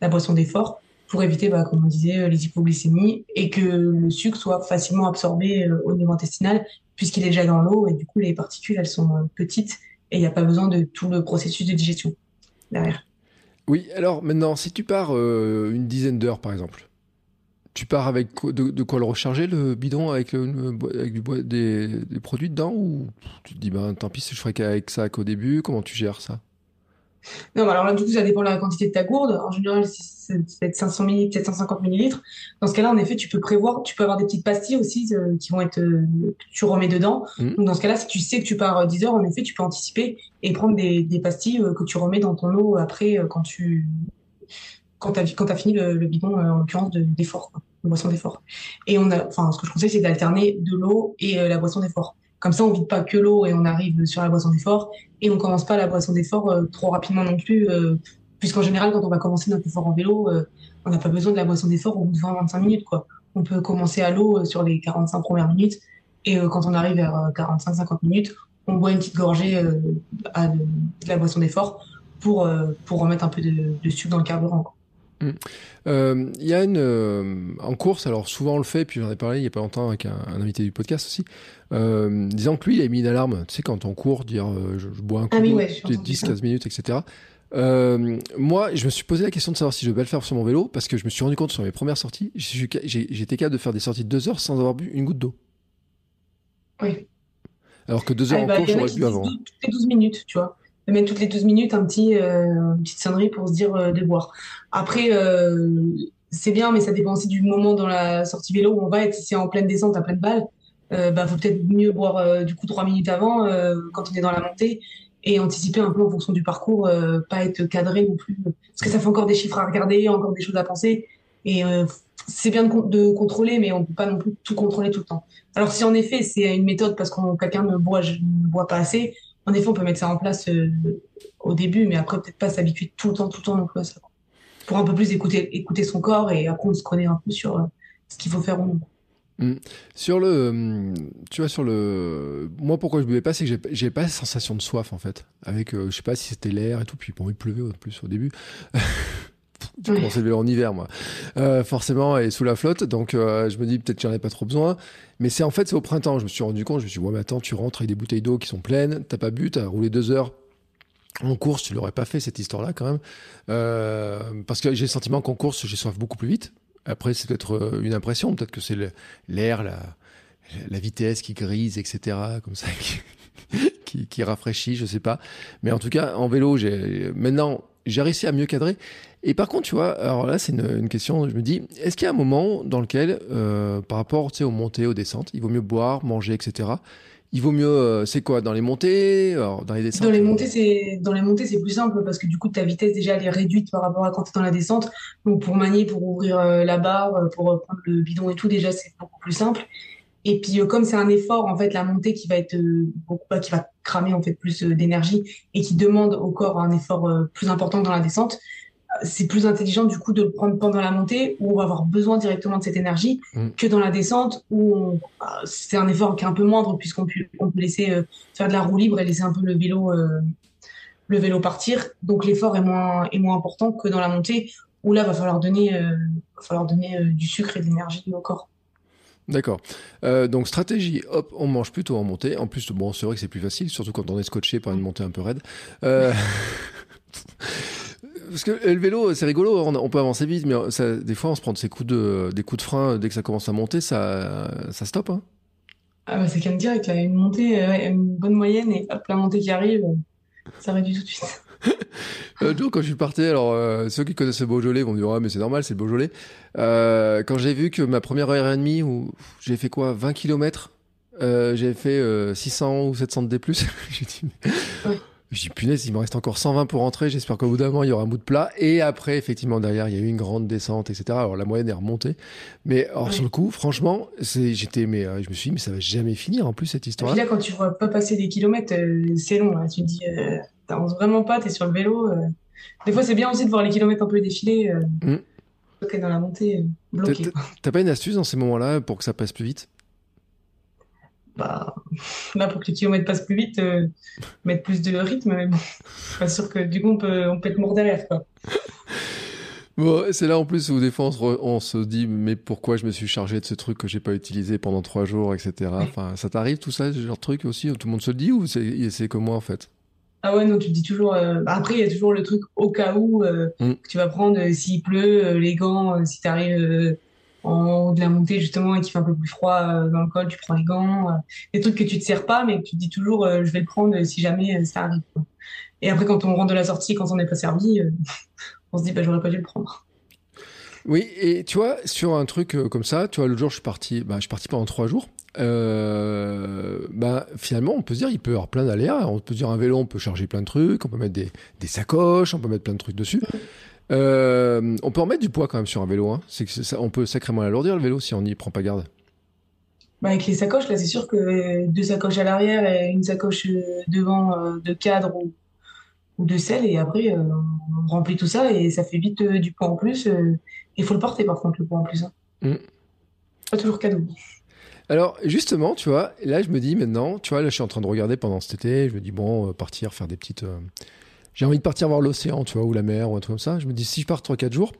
Speaker 2: la boisson d'effort pour éviter, bah, comme on disait, euh, les hypoglycémies et que le sucre soit facilement absorbé euh, au niveau intestinal puisqu'il est déjà dans l'eau et du coup les particules elles sont euh, petites et il n'y a pas besoin de tout le processus de digestion derrière.
Speaker 1: Oui, alors maintenant, si tu pars euh, une dizaine d'heures par exemple, tu pars avec de, quoi le recharger le bidon avec, avec du bois, des, produits dedans ou tu te dis ben tant pis je ferai qu'avec ça qu'au début comment tu gères ça?
Speaker 2: Non, alors là, du coup, ça dépend de la quantité de ta gourde. En général, c'est peut-être 500 ml, 750 millilitres. Dans ce cas-là, en effet, tu peux prévoir, tu peux avoir des petites pastilles aussi euh, qui vont être, euh, tu remets dedans. Mmh. Donc, dans ce cas-là, si tu sais que tu pars 10 heures, en effet, tu peux anticiper et prendre des, des pastilles euh, que tu remets dans ton eau après euh, quand tu, quand t'as, quand as fini le, le bidon, euh, en l'occurrence, d'effort. De, boisson d'effort. Et on a, enfin, ce que je conseille, c'est d'alterner de l'eau et la boisson d'effort. Comme ça, on vide pas que l'eau et on arrive sur la boisson d'effort et on commence pas la boisson d'effort trop rapidement non plus, puisqu'en général, quand on va commencer notre effort en vélo, on n'a pas besoin de la boisson d'effort au bout de 20-25 minutes, quoi. On peut commencer à l'eau sur les 45 premières minutes et quand on arrive vers 45-50 minutes, on boit une petite gorgée de, la boisson d'effort pour, euh, pour remettre un peu de, sucre dans le carburant.
Speaker 1: Hum. Euh, il y a une euh, en course, alors souvent on le fait, puis j'en ai parlé il y a pas longtemps avec un, invité du podcast aussi, disant que lui il a mis une alarme, tu sais quand on court, dire je, bois un coup ah, 10-15 minutes, etc. moi, je me suis posé la question de savoir si je vais le faire sur mon vélo parce que je me suis rendu compte sur mes premières sorties, j'étais capable de faire des sorties de 2 heures sans avoir bu une goutte d'eau.
Speaker 2: Oui.
Speaker 1: Alors que 2 heures ah, en bah, course, j'aurais bu avant.
Speaker 2: Toutes les 12 minutes, tu vois mettre toutes les 12 minutes un petit, euh, une petite sonnerie pour se dire euh, de boire. Après, euh, c'est bien, mais ça dépend aussi du moment dans la sortie vélo où on va être. Si c'est en pleine descente, à pleine balle, bah, faut peut-être mieux boire du coup trois minutes avant quand on est dans la montée et anticiper un peu en fonction du parcours, pas être cadré non plus. Parce que ça fait encore des chiffres à regarder, encore des choses à penser. Et c'est bien de, de, contrôler, mais on peut pas non plus tout contrôler tout le temps. Alors si en effet c'est une méthode parce que quelqu'un ne boit, ne boit pas assez, en effet, on peut mettre ça en place euh, au début, mais après, peut-être pas s'habituer tout le temps, tout le temps non plus à ça. Pour un peu plus écouter, son corps et après, on se connaît un peu sur euh, ce qu'il faut faire ou non.
Speaker 1: Mmh. Sur le, mmh, tu vois, sur le, moi pourquoi je buvais pas, c'est que j'ai pas sensation de soif en fait. Avec, euh, je sais pas si c'était l'air et tout, puis bon, il pleuvait en plus au début. *laughs* J'ai commencé le vélo en hiver, moi, euh, forcément, et sous la flotte. Donc, euh, je me dis peut-être que j'en ai pas trop besoin. Mais c'est en fait, c'est au printemps. Je me suis rendu compte. Je me suis dit, ouais, mais attends, tu rentres avec des bouteilles d'eau qui sont pleines. T'as pas bu, t'as roulé deux heures. En course, tu l'aurais pas fait cette histoire-là quand même, euh, parce que j'ai le sentiment qu'en course, j'ai soif beaucoup plus vite. Après, c'est peut-être une impression, peut-être que c'est l'air, la, la vitesse qui grise, etc. Comme ça, *laughs* qui, qui, rafraîchit, je sais pas. Mais en tout cas, en vélo, j'ai maintenant j'ai réussi à mieux cadrer. Et par contre, tu vois, alors là, c'est une, question, je me dis, est-ce qu'il y a un moment dans lequel, euh, par rapport aux montées, aux descentes, il vaut mieux boire, manger, etc. Il vaut mieux, euh, c'est quoi, dans les montées, dans les descentes
Speaker 2: Dans les montées, c'est dans les montées, c'est plus simple parce que du coup, ta vitesse déjà elle est réduite par rapport à quand tu es dans la descente. Donc pour manier, pour ouvrir euh, la barre, pour prendre le bidon et tout, déjà c'est beaucoup plus simple. Et puis comme c'est un effort, en fait, la montée qui va être beaucoup, bah, qui va cramer en fait plus d'énergie et qui demande au corps un effort plus important dans la descente c'est plus intelligent du coup de le prendre pendant la montée où on va avoir besoin directement de cette énergie mm. que dans la descente où bah, c'est un effort qui est un peu moindre puisqu'on peut, on peut laisser euh, faire de la roue libre et laisser un peu le vélo euh, le vélo partir donc l'effort est moins est moins important que dans la montée où là va falloir donner euh, va falloir donner du sucre et de l'énergie au corps
Speaker 1: D'accord. donc stratégie, hop, on mange plutôt en montée. En plus, bon, c'est vrai que c'est plus facile, surtout quand on est scotché par une montée un peu raide. *laughs* Parce que le vélo, c'est rigolo, on, peut avancer vite, mais ça, des fois, on se prend des coups de, des coups de frein dès que ça commence à monter, ça, ça stoppe. Hein.
Speaker 2: Ah bah c'est comme direct, là, une montée, euh, une bonne moyenne, et hop, la montée qui arrive, ça réduit tout de suite. *laughs*
Speaker 1: Un jour, quand je suis parti, alors euh, ceux qui connaissent le Beaujolais vont dire, ouais, mais c'est normal, c'est le Beaujolais. Euh, quand j'ai vu que ma première heure et demie, où j'ai fait quoi, 20 km, j'ai fait 600 ou 700 de D+, *laughs* j'ai dit, je dis punaise, il me reste encore 120 pour rentrer. J'espère qu'au bout d'un moment, il y aura un bout de plat. Et après, effectivement, derrière, il y a eu une grande descente, etc. Alors la moyenne est remontée. Mais alors, sur le coup, franchement, j'étais, mais euh, je me suis dit, mais ça va jamais finir en plus cette histoire.
Speaker 2: Et là, quand tu vois pas passer des kilomètres, euh, c'est long. Hein. Tu te dis, euh, t'avances vraiment pas, t'es sur le vélo. Des fois, c'est bien aussi de voir les kilomètres un peu défiler. Mm. dans la montée, bloqué.
Speaker 1: T'as pas une astuce dans ces moments-là pour que ça passe plus vite?
Speaker 2: Bah, là, pour que les kilomètres passent plus vite, euh, mettre plus de rythme, mais bon, pas sûr que du coup, on peut, on peut être mort derrière, quoi. *laughs*
Speaker 1: Bon, c'est là en plus où des fois on se, dit mais pourquoi je me suis chargé de ce truc que j'ai pas utilisé pendant trois jours, etc. Enfin, ça t'arrive tout ça, ce genre de truc aussi Tout le monde se le dit ou c'est que moi en fait?
Speaker 2: Ah ouais, non, tu te dis toujours. Euh, bah, après, il y a toujours le truc au cas où euh, mm. que tu vas prendre s'il pleut, les gants, si t'arrives en haut de la montée justement et qu'il fait un peu plus froid euh, dans le col, tu prends les gants, euh, des trucs que tu te sers pas mais que tu te dis toujours euh, je vais le prendre si jamais ça arrive. Et après quand on rentre de la sortie, quand on n'est pas servi, *laughs* on se dit bah j'aurais pas dû le prendre.
Speaker 1: Oui, et tu vois, sur un truc comme ça, tu vois, l'autre jour, je suis parti, bah, je suis parti pendant trois jours. bah, finalement, on peut se dire, il peut y avoir plein d'aléas. On peut se dire, un vélo, on peut charger plein de trucs, on peut mettre des, des sacoches, on peut mettre plein de trucs dessus. Euh, on peut en mettre du poids quand même sur un vélo. Hein. C'est que ça, on peut sacrément l'alourdir le vélo si on n'y prend pas garde.
Speaker 2: Bah, avec les sacoches, là, c'est sûr que deux sacoches à l'arrière et une sacoche euh, devant euh, de cadre ou, ou de sel, et après, on remplit tout ça et ça fait vite du poids en plus. Il faut le porter, par contre, le poids en plus. Hein. Mm. Pas toujours cadeau.
Speaker 1: Alors, justement, tu vois, là, je me dis maintenant, tu vois, là, je suis en train de regarder pendant cet été, je me dis, bon, partir, faire des petites. J'ai envie de partir voir l'océan, tu vois, ou la mer, ou un truc comme ça. Je me dis, si je pars 3-4 jours,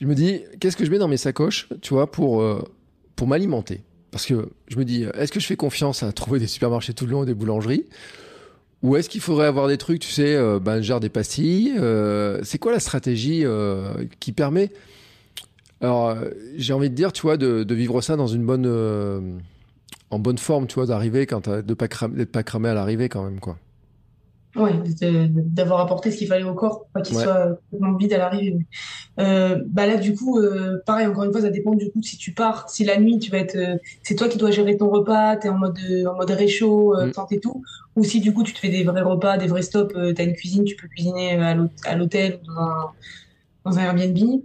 Speaker 1: je me dis, qu'est-ce que je mets dans mes sacoches, tu vois, pour, pour m'alimenter? Parce que je me dis, est-ce que je fais confiance à trouver des supermarchés tout le long des boulangeries? Ou est-ce qu'il faudrait avoir des trucs, tu sais, euh, ben, genre des pastilles euh, C'est quoi la stratégie euh, qui permet? Alors, j'ai envie de dire, tu vois, de, vivre ça dans une bonne, en bonne forme, tu vois, d'arriver quand de pas d'être pas cramé à l'arrivée quand même, quoi.
Speaker 2: Oui, d'avoir apporté ce qu'il fallait au corps, pas qu'il soit complètement vide à l'arrivée. Euh, bah là, du coup, euh, pareil, encore une fois, ça dépend du coup si tu pars, si la nuit, tu vas être, euh, c'est toi qui dois gérer ton repas, tu es en mode, en mode réchaud, euh, mm. et tout, ou si du coup tu te fais des vrais repas, des vrais stops, tu as une cuisine, tu peux cuisiner à l'hôtel ou dans un, dans un Airbnb.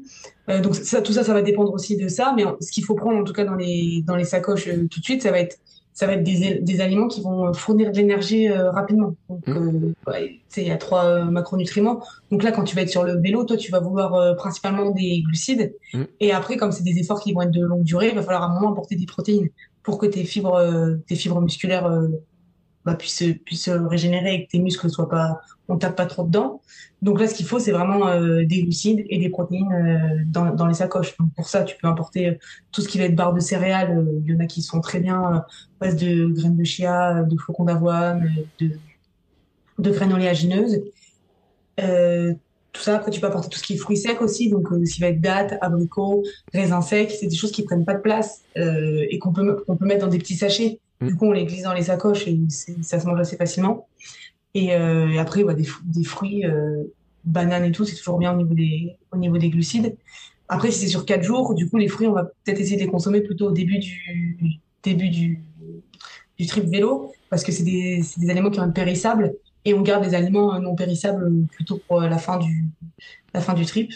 Speaker 2: donc ça, tout ça, ça va dépendre aussi de ça, mais ce qu'il faut prendre en tout cas dans les, dans les sacoches tout de suite, ça va être ça va être des, des aliments qui vont fournir de l'énergie euh, rapidement. Donc, mmh. euh, il y a trois euh, macronutriments. Donc là, quand tu vas être sur le vélo, toi, tu vas vouloir euh, principalement des glucides. Mmh. Et après, comme c'est des efforts qui vont être de longue durée, il va falloir à un moment apporter des protéines pour que tes fibres, tes fibres musculaires bah, puissent, puissent régénérer et que tes muscles soient pas, on tape pas trop dedans. Donc là, ce qu'il faut, c'est vraiment euh, des glucides et des protéines euh, dans, dans, les sacoches. Donc pour ça, tu peux importer euh, tout ce qui va être barre de céréales. Il y en a qui sont très bien, base de graines de chia, de flocons d'avoine, de, de graines oléagineuses. tout ça, après, tu peux apporter tout ce qui est fruits secs aussi, donc ce qui va être dattes, abricots, raisins secs. C'est des choses qui prennent pas de place et qu'on peut, qu'on peut mettre dans des petits sachets. Du coup, on les glisse dans les sacoches et ça se mange assez facilement. Et, euh, après, bah, des, des, fruits, euh, bananes et tout, c'est toujours bien au niveau des, au niveau des glucides. Après, si c'est sur quatre jours, du coup, les fruits, on va peut-être essayer de les consommer plutôt au début du, début du, du trip vélo, parce que c'est des, des aliments qui être périssables, et on garde des aliments non périssables plutôt pour la fin du, la fin du trip.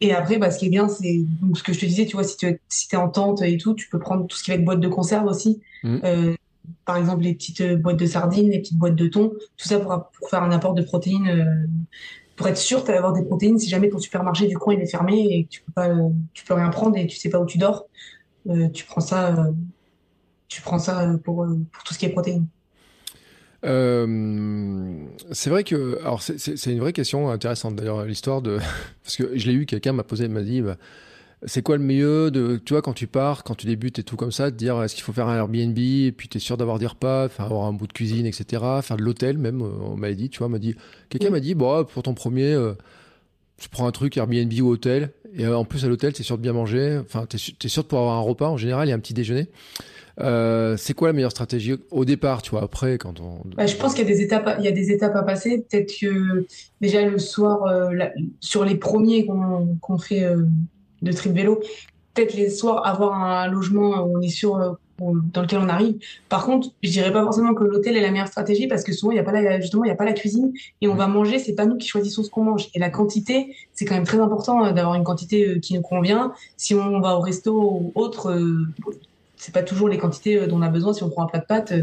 Speaker 2: Et après, bah, ce qui est bien, c'est ce que je te disais, tu vois, si tu si es en tente et tout, tu peux prendre tout ce qui va être boîte de conserve aussi. Mmh. Euh, par exemple les petites euh, boîtes de sardines, les petites boîtes de thon, tout ça pour, faire un apport de protéines, euh, pour être sûr d'avoir des protéines si jamais ton supermarché du coin il est fermé et tu peux pas, tu peux rien prendre et tu sais pas où tu dors, euh, tu prends ça, tu prends ça pour, pour tout ce qui est protéines.
Speaker 1: c'est vrai que, alors c'est une vraie question intéressante d'ailleurs l'histoire de, *laughs* parce que je l'ai eu, quelqu'un m'a posé, m'a dit, bah, c'est quoi le mieux de, tu vois, quand tu pars, quand tu débutes et tout comme ça, de dire est-ce qu'il faut faire un Airbnb et puis tu es sûr d'avoir des repas, faire avoir un bout de cuisine, etc. Faire de l'hôtel même, euh, on m'a dit, tu vois, m'a dit, quelqu'un m'a dit, bon, pour ton premier, euh, tu prends un truc Airbnb ou hôtel et euh, en plus à l'hôtel, tu es sûr de bien manger, enfin, tu es, sûr de pouvoir avoir un repas en général et un petit déjeuner. c'est quoi la meilleure stratégie au départ, tu vois, après quand on...
Speaker 2: Bah, je pense qu'il y a des étapes, il y a des étapes à passer. Peut-être que déjà le soir, sur les premiers qu'on fait de trip vélo. Peut-être les soirs avoir un logement où on est sûr euh, dans lequel on arrive. Par contre, je dirais pas forcément que l'hôtel est la meilleure stratégie parce que souvent il y a pas la, justement il y a pas la cuisine et on va manger, c'est pas nous qui choisissons ce qu'on mange. Et la quantité, c'est quand même très important euh, d'avoir une quantité euh, qui nous convient. Si on va au resto ou autre, c'est pas toujours les quantités dont on a besoin. Si on prend un plat de pâtes,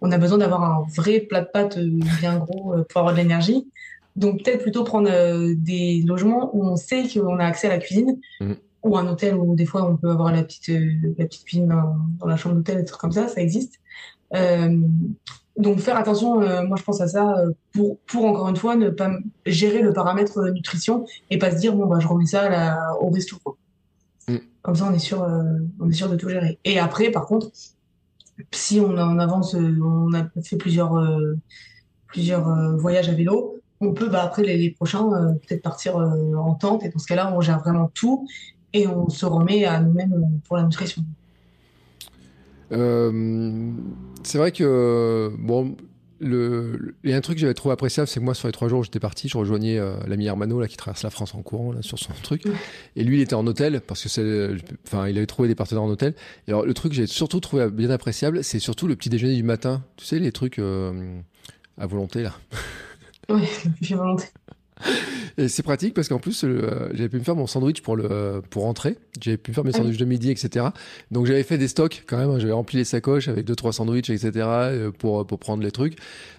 Speaker 2: on a besoin d'avoir un vrai plat de pâtes bien gros pour avoir de l'énergie. Donc peut-être plutôt prendre euh, des logements où on sait qu'on a accès à la cuisine, mmh. ou un hôtel où des fois on peut avoir la petite, euh, la petite cuisine dans, la chambre d'hôtel, des trucs comme ça, ça existe. Euh, donc faire attention, moi je pense à ça pour, pour encore une fois ne pas gérer le paramètre nutrition et pas se dire bon bah je remets ça là, au resto. Mmh. Comme ça on est sûr, on est sûr de tout gérer. Et après par contre, si on, on avance, on a fait plusieurs plusieurs voyages à vélo, on peut bah, après les, prochains euh, peut-être partir euh, en tente et dans ce cas-là on gère vraiment tout et on se remet à nous-mêmes pour la nutrition.
Speaker 1: Euh, c'est vrai que bon, le, il y a un truc que j'avais trouvé appréciable, c'est que moi sur les trois jours où j'étais parti, je rejoignais l'ami Hermano là qui traverse la France en courant là, sur son truc, et lui il était en hôtel parce que c'est, enfin il avait trouvé des partenaires en hôtel. Et alors le truc que j'ai surtout trouvé bien appréciable, c'est surtout le petit déjeuner du matin. Tu sais les trucs à volonté là. *laughs*
Speaker 2: Oui, *laughs* j'ai volonté.
Speaker 1: Et c'est pratique parce qu'en plus, euh, j'avais pu me faire mon sandwich pour le pour rentrer. J'avais pu me faire mes ah sandwichs de midi, etc. Donc j'avais fait des stocks quand même. Hein. J'avais rempli les sacoches avec deux trois sandwichs, etc. Euh, pour pour prendre les trucs.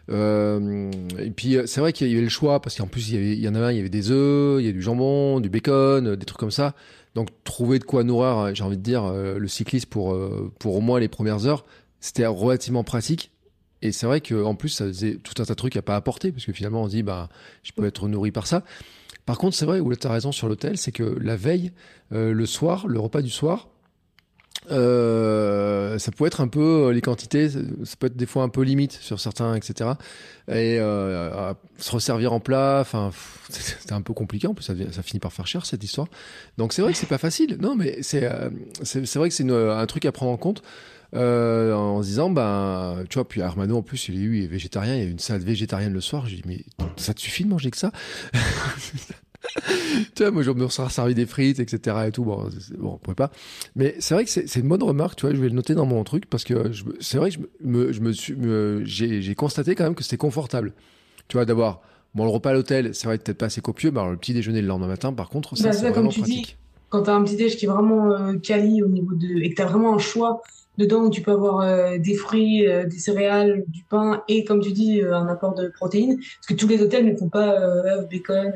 Speaker 1: Euh, et puis c'est vrai qu'il y avait le choix parce qu'en plus il y, avait, il y en avait un, il y avait des œufs, il y a du jambon, du bacon, des trucs comme ça. Donc trouver de quoi nourrir, j'ai envie de dire, le cycliste pour pour au moins les premières heures, c'était relativement pratique. Et c'est vrai qu'en plus, ça faisait tout un tas de trucs à pas apporter, parce que finalement, on se dit, bah, je peux être nourri par ça. Par contre, c'est vrai, où tu as raison sur l'hôtel, c'est que la veille, euh, le soir, le repas du soir, euh, ça peut être un peu euh, les quantités, ça peut être des fois un peu limite sur certains, etc. Et se resservir en plat, enfin, *laughs* c'était un peu compliqué. En plus, ça, finit par faire cher cette histoire. Donc c'est vrai que c'est pas facile. Non, mais c'est vrai que c'est un truc à prendre en compte. Euh, en se disant, ben, tu vois, puis Armano, en plus, il est, lui, est végétarien, il y a une salade végétarienne le soir. J'ai dit, mais ça te suffit de manger que ça *laughs* tu vois, moi, je me serais servi des frites, etc. et tout. Bon, bon on pouvait pas. Mais c'est vrai que c'est une bonne remarque, tu vois. Je vais le noter dans mon truc parce que c'est vrai que je me, je me suis, j'ai constaté quand même que c'était confortable. Tu vois, d'abord, bon, le repas à l'hôtel, c'est vrai peut-être pas assez copieux, mais alors, le petit déjeuner le lendemain matin, par contre, ça, bah, c'est vraiment pratique. Dis,
Speaker 2: quand tu as un petit déj qui est vraiment euh, quali au niveau de, et que tu as vraiment un choix Dedans, tu peux avoir euh, des fruits, euh, des céréales, du pain et, comme tu dis, euh, un apport de protéines. Parce que tous les hôtels ne font pas bacon,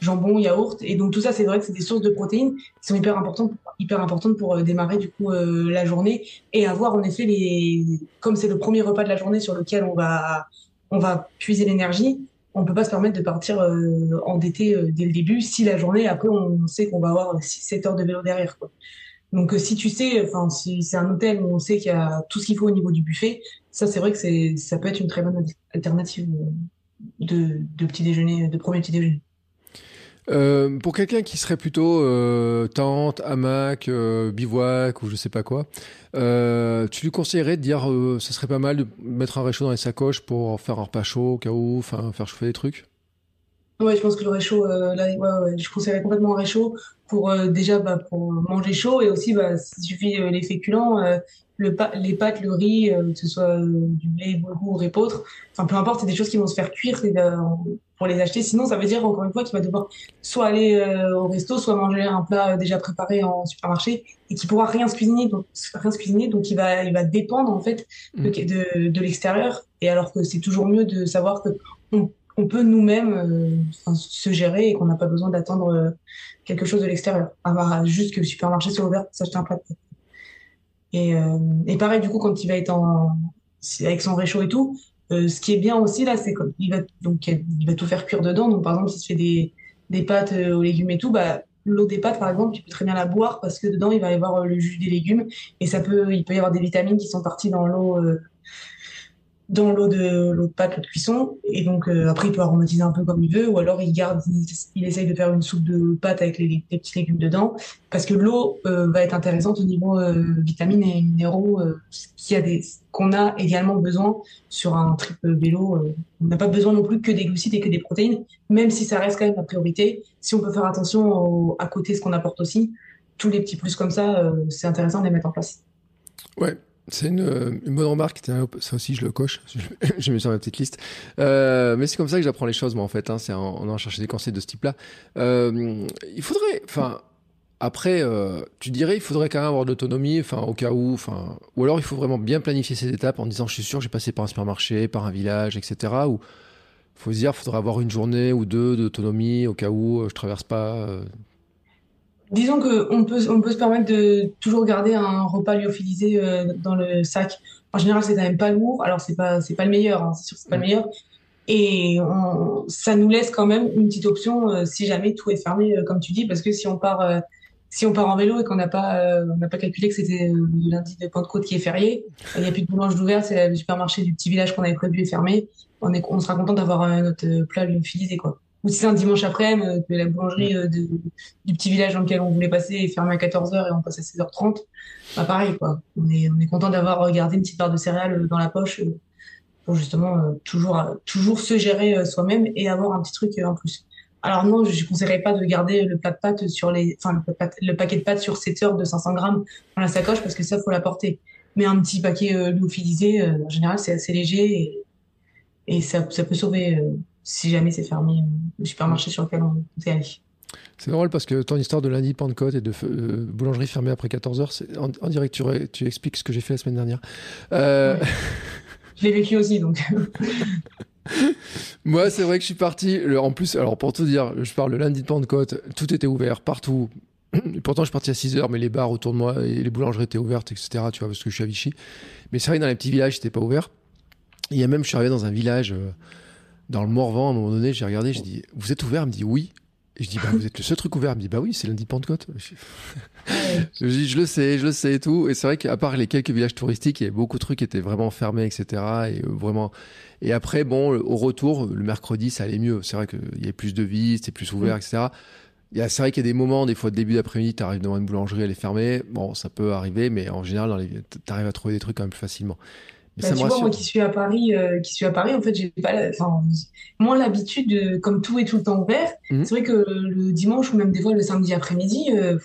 Speaker 2: jambon, yaourt. Et donc tout ça, c'est vrai que c'est des sources de protéines qui sont hyper importantes, hyper importantes pour démarrer du coup la journée et avoir en effet les, comme c'est le premier repas de la journée sur lequel on va on va puiser l'énergie. On peut pas se permettre de partir endetté dès le début si la journée après on sait qu'on va avoir 6-7 heures de vélo derrière. Quoi. Donc euh, si tu sais, enfin si c'est un hôtel où on sait qu'il y a tout ce qu'il faut au niveau du buffet, ça c'est vrai que c'est ça peut être une très bonne alternative de, de petit déjeuner, de premier petit déjeuner.
Speaker 1: Euh, pour quelqu'un qui serait plutôt euh, tente, hamac, euh, bivouac ou je sais pas quoi, euh, tu lui conseillerais de dire euh, ce serait pas mal de mettre un réchaud dans les sacoches pour faire un repas chaud au cas où, enfin faire chauffer des trucs?
Speaker 2: Ouais, je pense que le réchaud, euh, là, ouais, ouais, je conseillerais complètement un réchaud pour euh, déjà bah, pour manger chaud et aussi bah, s'il suffit euh, les féculents, euh, le les pâtes, le riz, que ce soit du blé, boulgour ou répautre, enfin peu importe, c'est des choses qui vont se faire cuire pour les acheter. Sinon, ça veut dire encore une fois qu'il va devoir soit aller au resto, soit manger un plat déjà préparé en supermarché et qui pourra rien se cuisiner, donc rien se cuisiner, donc il va il va dépendre en fait de, mmh. de, de l'extérieur. Et alors que c'est toujours mieux de savoir que on on peut nous-mêmes euh, se gérer et qu'on n'a pas besoin d'attendre euh, quelque chose de l'extérieur. Avoir juste que le supermarché soit ouvert pour s'acheter un plat. Et, euh, et pareil, du coup, quand il va être avec son réchaud et tout, ce qui est bien aussi là, c'est qu'il va donc il va tout faire cuire dedans. Donc par exemple, s'il se fait des, pâtes aux légumes et tout, bah l'eau des pâtes par exemple, tu peux très bien la boire parce que dedans il va y avoir le jus des légumes et ça peut il peut y avoir des vitamines qui sont parties dans l'eau dans l'eau de l'eau de pâte, l'eau de cuisson. Et donc euh, après, il peut aromatiser un peu comme il veut, ou alors il garde, il, essaye de faire une soupe de pâte avec les, petits légumes dedans, parce que l'eau euh, va être intéressante au niveau euh, vitamines et minéraux qui a des qu'on a également besoin sur un trip vélo. on n'a pas besoin non plus que des glucides et que des protéines, même si ça reste quand même la priorité. Si on peut faire attention à côté ce qu'on apporte aussi, tous les petits plus comme ça, c'est intéressant de les mettre en place.
Speaker 1: Ouais, c'est une, une, bonne remarque. Ça aussi, je le coche. *laughs* Je, mets sur ma petite liste. Euh, mais c'est comme ça que j'apprends les choses, moi, en fait. Hein, c'est en, en chercher des conseils de ce type-là. Euh, il faudrait, enfin, après, euh, tu dirais, il faudrait quand même avoir de l'autonomie, enfin, au cas où, enfin, ou alors il faut vraiment bien planifier ces étapes en disant, je suis sûr, j'ai passé par un supermarché, par un village, etc. Ou faut se dire, il faudrait avoir une journée ou deux d'autonomie au cas où euh, je traverse pas euh,
Speaker 2: Disons qu'on peut, on peut se permettre de toujours garder un repas lyophilisé euh, dans le sac. En général, c'est quand même pas lourd. Alors, c'est pas, c'est pas le meilleur, hein, c'est sûr c'est pas le meilleur. Et on, ça nous laisse quand même une petite option euh, si jamais tout est fermé, euh, comme tu dis, parce que si on part, si on part en vélo et qu'on n'a pas, on n'a pas calculé que c'était le lundi de Pentecôte qui est férié, il n'y a plus de boulange d'ouvert, c'est le supermarché du petit village qu'on avait prévu est fermé. On est, on sera content d'avoir notre plat lyophilisé, quoi ou si c'est un dimanche après, euh, que la boulangerie euh, du petit village dans lequel on voulait passer est fermée à 14h et on passe à 16h30, bah pareil, quoi. On est, on est content d'avoir gardé une petite barre de céréales euh, dans la poche pour justement toujours, toujours se gérer soi-même et avoir un petit truc en plus. Alors non, je ne conseillerais pas de garder le plat de pâtes sur les, enfin le, paquet de pâtes sur 7 heures de 500 grammes dans la sacoche parce que ça faut l'apporter. Mais un petit paquet lyophilisé, en général, c'est assez léger et, et ça, ça peut sauver si jamais c'est fermé, le supermarché sur lequel on s'est allé.
Speaker 1: C'est drôle parce que ton histoire de lundi Pentecôte et de boulangerie fermée après 14h, en, en, direct, tu, tu, expliques ce que j'ai fait la semaine dernière.
Speaker 2: Euh... Je l'ai vécu aussi, donc. *laughs*
Speaker 1: Moi, c'est vrai que je suis parti. En plus, alors pour tout dire, je parle le lundi de Pentecôte, tout était ouvert partout. Et *clears throat* pourtant, je suis parti à 6 h mais les bars autour de moi et les boulangeries étaient ouvertes, etc. Tu vois, parce que je suis à Vichy. Mais c'est vrai que dans les petits villages, c'était pas ouvert. Il y a même, je suis arrivé dans un village, euh, dans le Morvan, à un moment donné, j'ai regardé, j'ai dit, vous êtes ouvert? Il me dit oui. Et je dis, bah, vous êtes le seul truc ouvert. Il me dit, bah oui, c'est lundi de Pentecôte. *laughs* je dis, je le sais, je le sais et tout. Et c'est vrai qu'à part les quelques villages touristiques, il y avait beaucoup de trucs qui étaient vraiment fermés, etc. Et euh, vraiment. Et après, bon, au retour, le mercredi, ça allait mieux. C'est vrai qu'il y avait plus de vie, c'était plus ouvert, etc. C'est vrai qu'il y a des moments, des fois, de début d'après-midi, tu arrives devant une boulangerie, elle est fermée. Bon, ça peut arriver, mais en général, tu arrives à trouver des trucs quand même plus facilement.
Speaker 2: Bah, tu vois, moi qui suis à Paris, euh, qui suis à Paris, en fait, j'ai pas, enfin, moins l'habitude, de, comme tout est tout le temps ouvert. Mhm. C'est vrai que le dimanche ou même des fois le samedi après-midi, euh,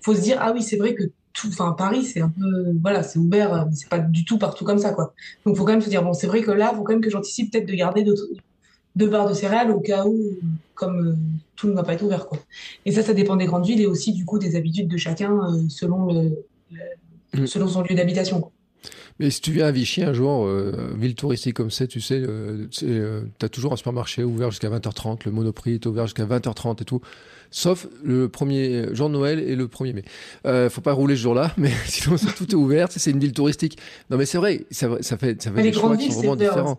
Speaker 2: faut se dire ah oui, c'est vrai que tout, enfin Paris, c'est un peu, voilà, c'est ouvert, mais c'est pas du tout partout comme ça, quoi. Donc faut quand même se dire bon, c'est vrai que là, faut quand même que j'anticipe peut-être de garder deux barres de céréales au cas où, comme euh, tout ne va pas être ouvert, quoi. Et ça, ça dépend des grandes villes et aussi du coup des habitudes de chacun selon le, mhm. selon son lieu d'habitation.
Speaker 1: Mais si tu viens à Vichy un jour, euh, ville touristique comme c'est, tu sais, euh, euh, tu as toujours un supermarché ouvert jusqu'à 20h30, le Monoprix est ouvert jusqu'à 20h30 et tout. Sauf le premier jour de Noël et le 1er mai. Euh, faut pas rouler ce jour-là, *laughs* mais sinon tout est ouvert. C'est une ville touristique. Non, mais c'est vrai, ça, ça, fait, ça fait des choix qui sont vraiment différents.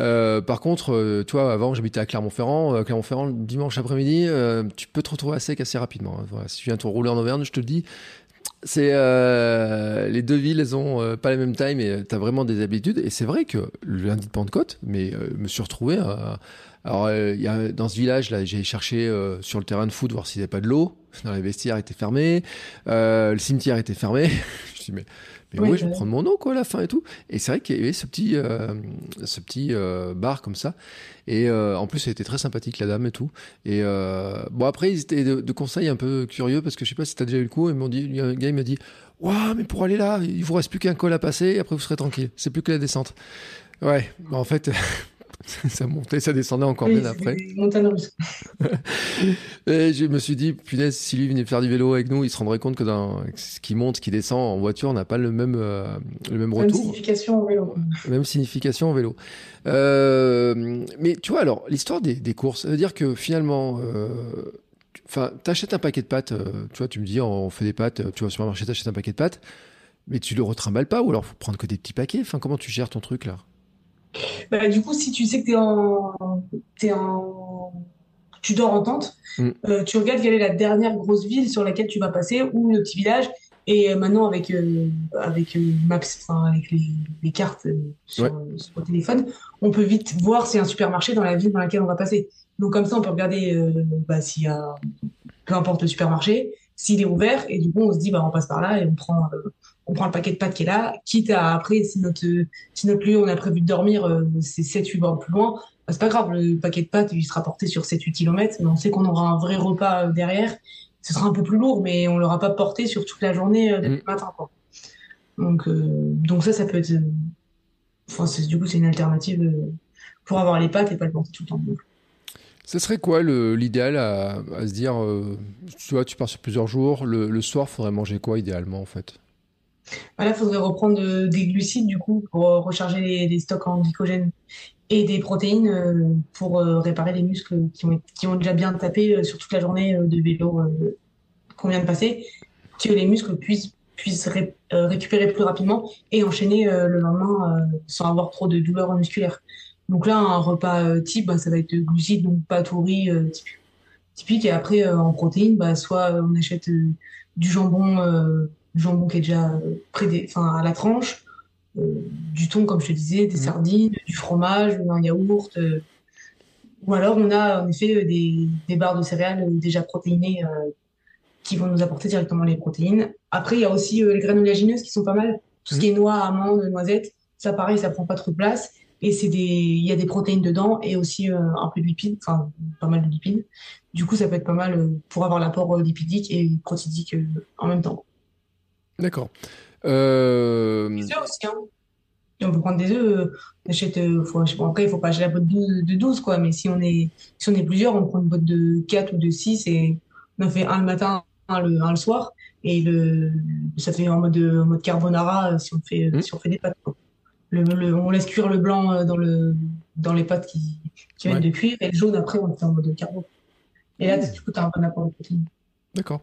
Speaker 1: Euh, par contre, euh, vois, avant j'habitais à Clermont-Ferrand. Clermont-Ferrand, dimanche après-midi, tu peux te retrouver à sec assez rapidement. Hein. Voilà, si tu viens te rouler en Auvergne, je te le dis, c'est euh, les deux villes, elles ont euh, pas la même taille, mais tu as vraiment des habitudes. Et c'est vrai que le lundi de Pentecôte, mais euh, me suis retrouvé. alors, il y a, dans ce village là, j'ai cherché sur le terrain de foot voir s'il n'y avait pas de l'eau. Dans les vestiaires étaient fermés, le cimetière était fermé. *laughs* je dis mais oui, je vais prendre mon eau quoi à la fin et tout. Et c'est vrai qu'il y avait ce petit, euh, ce petit euh, bar comme ça. Et euh, en plus, elle était très sympathique la dame et tout. Et bon après, ils étaient de, conseils un peu curieux parce que je sais pas si tu as déjà eu le coup. Ils m'ont dit, un gars il m'a dit, waouh, mais pour aller là, il vous reste plus qu'un col à passer. Et après, vous serez tranquille. C'est plus que la descente. Ouais. Bah, en fait. *laughs* *laughs* ça montait, ça descendait encore bien après. *laughs* et je me suis dit, punaise, si lui venait faire du vélo avec nous, il se rendrait compte que dans ce qui monte, ce qui descend en voiture, on n'a pas le même, euh, le même retour. Même
Speaker 2: signification en vélo.
Speaker 1: Même signification en vélo. Euh, mais tu vois, alors, l'histoire des, des, courses, ça veut dire que finalement, euh, enfin, t'achètes un paquet de pâtes, tu vois, tu me dis, on fait des pâtes, tu vas au supermarché, t'achètes un paquet de pâtes, mais tu le retrimbales pas, ou alors faut prendre que des petits paquets. Enfin, comment tu gères ton truc là?
Speaker 2: Bah, du coup, si tu sais que tu es en, es en, tu dors en tente, mm. euh, tu regardes quelle est la dernière grosse ville sur laquelle tu vas passer ou le petit village. Et euh, maintenant, avec, euh, avec Maps, avec les, les cartes sur, sur, le téléphone, on peut vite voir s'il y a un supermarché dans la ville dans laquelle on va passer. Donc, comme ça, on peut regarder bah, s'il y a peu importe le supermarché, s'il est ouvert, et du coup, on se dit, bah, on passe par là et on prend, on prend le paquet de pâtes qui est là, quitte à après, si notre, si notre lieu, on a prévu de dormir, euh, c'est 7-8 bornes plus loin, bah, c'est pas grave, le paquet de pâtes, il sera porté sur 7-8 km, mais on sait qu'on aura un vrai repas euh, derrière. Ce sera un peu plus lourd, mais on l'aura pas porté sur toute la journée euh, depuis mm. le matin, quoi. Donc, donc ça, ça peut être, enfin, du coup, c'est une alternative pour avoir les pâtes et pas le porter tout le temps.
Speaker 1: Ce serait quoi l'idéal à, se dire, tu vois, tu pars sur plusieurs jours, le, le soir, faudrait manger quoi idéalement en fait?
Speaker 2: Voilà, il faudrait reprendre euh, des glucides du coup pour euh, recharger les, stocks en glycogène et des protéines euh, pour réparer les muscles qui ont, qui ont déjà bien tapé sur toute la journée de vélo qu'on vient de passer, que les muscles puissent, puissent récupérer plus rapidement et enchaîner le lendemain sans avoir trop de douleurs musculaires. Donc là, un repas type, bah, ça va être glucides, donc pâte au riz typique. Et après, en protéines, bah, soit on achète du jambon du jambon qui est déjà euh, près enfin, à la tranche, euh, du thon, comme je te disais, des mmh. sardines, du fromage, un yaourt. Euh, ou alors, on a en effet des, des barres de céréales déjà protéinées qui vont nous apporter directement les protéines. Après, il y a aussi les graines oléagineuses qui sont pas mal. Tout ce qui est mmh. noix, amandes, noisettes, ça pareil, ça prend pas trop de place. Et c'est des, il y a des protéines dedans et aussi un peu de lipides, enfin pas mal de lipides. Du coup, ça peut être pas mal pour avoir l'apport lipidique et protidique en même temps.
Speaker 1: D'accord. Euh...
Speaker 2: Aussi, hein. on peut prendre des œufs, on achète, faut, bon, après, il faut pas acheter la boîte de 12, quoi, mais si on est, si on est plusieurs, on prend une boîte de 4 ou de 6 et on en fait un le matin, un le, un le soir, et le, ça fait en mode, en mode carbonara si on fait, mmh. si on fait des pâtes, quoi. Le, on laisse cuire le blanc dans, le, dans les pâtes qui, qui viennent de cuire, et le jaune, après, on le fait en mode carbo. Et là, mmh. du coup, tu as un bon apport de protéines.
Speaker 1: D'accord.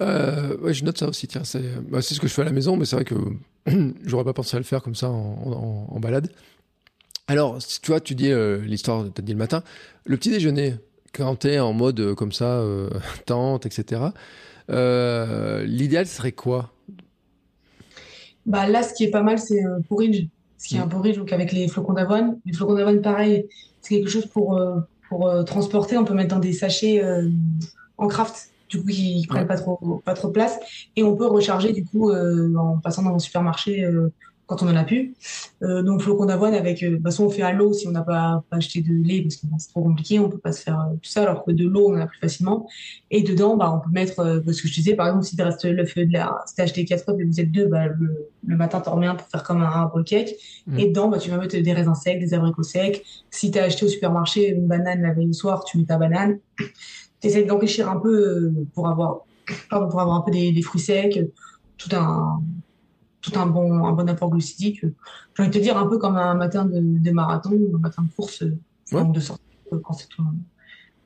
Speaker 1: Euh, ouais, je note ça aussi. Tiens, c'est bah, ce que je fais à la maison, mais c'est vrai que *clears throat* j'aurais pas pensé à le faire comme ça en, en, balade. Alors, tu vois, tu dis euh, l'histoire, tu as dit le matin, le petit déjeuner, quand tu es en mode euh, comme ça, euh, *laughs* tente, etc., l'idéal serait quoi?
Speaker 2: Bah, Là, ce qui est pas mal, c'est porridge. Ce qui est un mm. porridge, donc avec les flocons d'avoine. Les flocons d'avoine, pareil, c'est quelque chose pour, pour transporter. On peut mettre dans des sachets en craft du coup qui prennent pas trop pas trop de place et on peut recharger du coup euh, en passant dans un supermarché euh, quand on en a plus. Euh, donc flocon d'avoine avec, de toute façon on fait à l'eau si on n'a pas, acheté de lait parce que c'est trop compliqué, on peut pas se faire tout ça alors que de l'eau on en a plus facilement. Et dedans bah on peut mettre, parce que je disais par exemple si tu restes l'œuf de la, si t'as acheté quatre œufs et vous êtes deux, bah le, le matin t'en remets un pour faire comme un, un cake. Mmh. Et dedans bah tu vas mettre des raisins secs, des abricots secs. Si tu as acheté au supermarché une banane la veille au soir, tu mets ta banane tu d'enrichir un peu euh, pour avoir, pardon, pour avoir un peu des, des, fruits secs, tout un, tout un bon, un bon apport glucidique. J'ai envie de te dire un peu comme un matin de, de marathon, un matin de course, ouais. de sortie, quand c'est tout,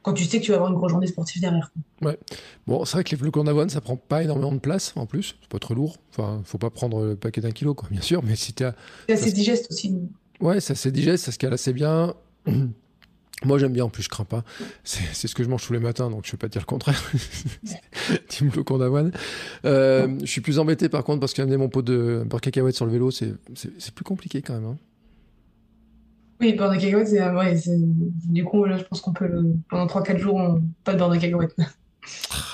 Speaker 2: quand tu sais que tu vas avoir une grosse journée sportive derrière.
Speaker 1: Ouais. Bon, c'est vrai que les flocons d'avoine, ça prend pas énormément de place en plus. C'est pas trop lourd. Enfin, faut pas prendre le paquet d'un kilo, quoi, bien sûr. Mais si tu as.
Speaker 2: C'est assez digeste aussi.
Speaker 1: Ouais, c'est assez digeste, ça se cale assez bien. *clears throat* Moi, j'aime bien, en plus, je crains pas. C'est ce que je mange tous les matins, donc je ne vais pas dire le contraire. *laughs* Team flocon d'avoine. Euh, je suis plus embêté, par contre, parce qu'amener mon pot de beurre cacahuète sur le vélo, c'est plus compliqué quand même. Hein.
Speaker 2: Oui, beurre de cacahuète, c'est. Ouais, du coup, là, je pense qu'on peut. Pendant 3-4 jours, on... pas de beurre de cacahuète. *laughs*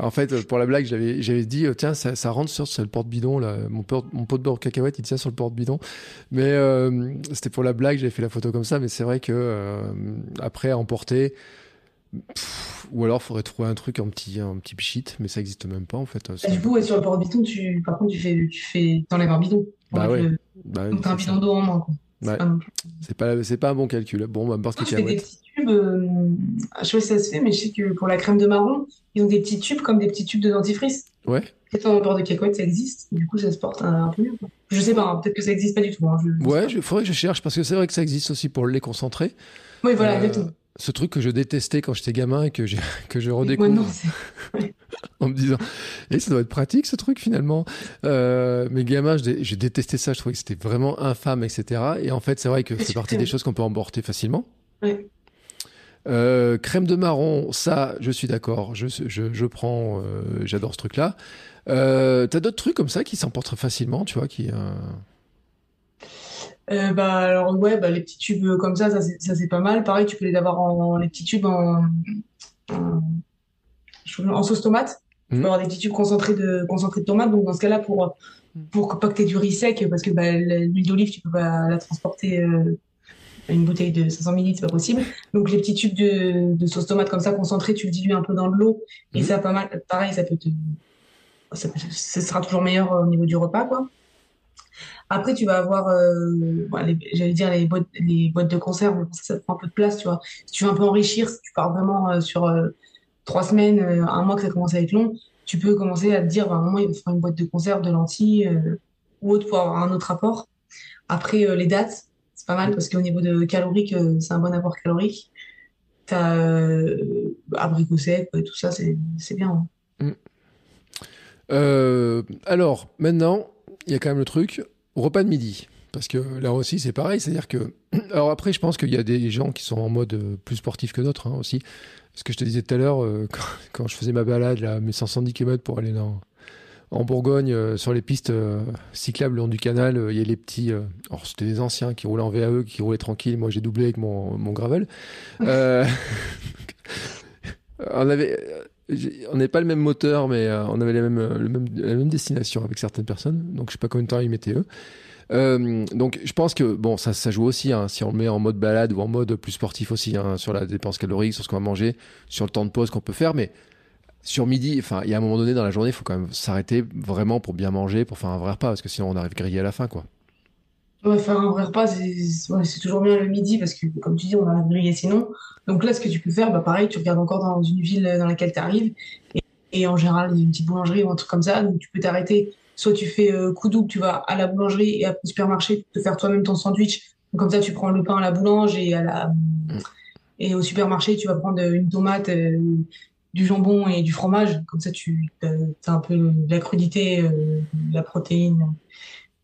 Speaker 1: En fait, pour la blague, j'avais, j'avais dit, euh, tiens, ça, ça rentre sur, le porte-bidon, là. Mon, mon pot de beurre cacahuète, il tient sur le porte-bidon. Mais euh, c'était pour la blague, j'avais fait la photo comme ça, mais c'est vrai que euh, après, à emporter, ou alors, il faudrait trouver un truc en petit, en petit mais ça n'existe même pas, en fait.
Speaker 2: du coup, sur le porte-bidon, tu, par contre, tu fais, tu fais, t'enlèves un bidon.
Speaker 1: Bah ouais. Bah
Speaker 2: Donc, t'as un bidon d'eau en main, quoi.
Speaker 1: C'est pas, c'est pas, un bon calcul. Bon, bah, beurre cacahuète
Speaker 2: tubes. Euh, je sais pas si ça se fait, mais je sais que pour la crème de marron, ils ont des petits tubes comme des petits tubes de dentifrice.
Speaker 1: Ouais.
Speaker 2: Peut-être en beurre de cacahuète, ça existe. Du coup, ça se porte un, peu mieux. Je sais pas, hein, peut-être que ça existe pas du tout. Hein,
Speaker 1: ouais, il faudrait que je cherche parce que c'est vrai que ça existe aussi pour le lait concentré.
Speaker 2: Oui, voilà, euh, exactement.
Speaker 1: Ce truc que je détestais quand j'étais gamin et que, *laughs* que je redécouvre. non, *laughs* en me disant, et eh, ça doit être pratique ce truc finalement. Euh, mais gamin, j'ai détesté ça, je trouvais que c'était vraiment infâme, etc. Et en fait, c'est vrai que c'est partie des choses qu'on peut emporter facilement.
Speaker 2: Ouais.
Speaker 1: Euh, crème de marron, ça, je suis d'accord. Je, je, je, prends, euh, j'adore ce truc-là. Euh, T'as d'autres trucs comme ça qui s'emportent facilement, tu vois, qui. Euh,
Speaker 2: euh... bah alors ouais, bah, les petits tubes comme ça, ça c'est pas mal. Pareil, tu peux les avoir en les petits tubes en, en, sauce tomate. Tu peux mmh. avoir des petits tubes concentrés de concentrés de tomate. Donc dans ce cas-là, pour pour pas que tu du riz sec, parce que bah, l'huile d'olive, tu peux pas la transporter une bouteille de 500 ml, c'est pas possible. Donc les petits tubes de, de, sauce tomate comme ça concentré, tu le dilues un peu dans de l'eau et mhm. ça pas mal. Pareil, ça peut te, ça, sera toujours meilleur au niveau du repas, quoi. Après, tu vas avoir, euh, j'allais dire les boîtes, les boîtes de conserve, ça, ça, prend un peu de place, tu vois. Si tu veux un peu enrichir, si tu pars vraiment euh, sur euh, trois semaines, un mois que ça commence à être long, tu peux commencer à te dire, bah, un moment, il faut faire une boîte de conserve, de lentilles ou autre pour avoir un autre apport. Après, les dates, pas mal parce qu'au niveau de calorique, euh, c'est un bon apport calorique. T'as euh, abricot sec, tout ça, c'est bien. Hein. Mm.
Speaker 1: Euh, alors, maintenant, il y a quand même le truc, repas de midi. Parce que là aussi, c'est pareil. C'est-à-dire que. *clears throat* Alors après, je pense qu'il y a des gens qui sont en mode plus sportif que d'autres hein, aussi. Ce que je te disais tout à l'heure, *laughs* quand, je faisais ma balade, là, mes 170 km pour aller dans, en Bourgogne, euh, sur les pistes euh, cyclables le long du canal, euh, il y a les petits. alors, c'était des anciens qui roulaient en VAE, qui roulaient tranquille. Moi, j'ai doublé avec mon, mon gravel. *laughs* on avait. On n'est pas le même moteur, mais on avait les même, la même destination avec certaines personnes. Donc, je sais pas combien de temps ils mettaient eux. donc, je pense que bon, ça, ça joue aussi. Hein, si on le met en mode balade ou en mode plus sportif aussi, hein, sur la dépense calorique, sur ce qu'on va manger, sur le temps de pause qu'on peut faire. Mais sur midi, enfin, il y a un moment donné dans la journée, il faut quand même s'arrêter vraiment pour bien manger, pour faire un vrai repas, parce que sinon on arrive grillé à la fin, quoi.
Speaker 2: Ouais, faire un vrai repas, c'est ouais, toujours bien le midi parce que, comme tu dis, on a grillé sinon. Donc là, ce que tu peux faire, bah pareil, tu regardes encore dans une ville dans laquelle tu arrives. Et, et en général, il y a une petite boulangerie ou un truc comme ça. Donc tu peux t'arrêter. Soit tu fais euh, coup double, tu vas à la boulangerie et après au supermarché, te faire toi-même ton sandwich. Donc, comme ça, tu prends le pain à la boulange et, à la... et au supermarché, tu vas prendre une tomate, euh, du jambon et du fromage. Comme ça, tu as un peu la crudité, euh, la protéine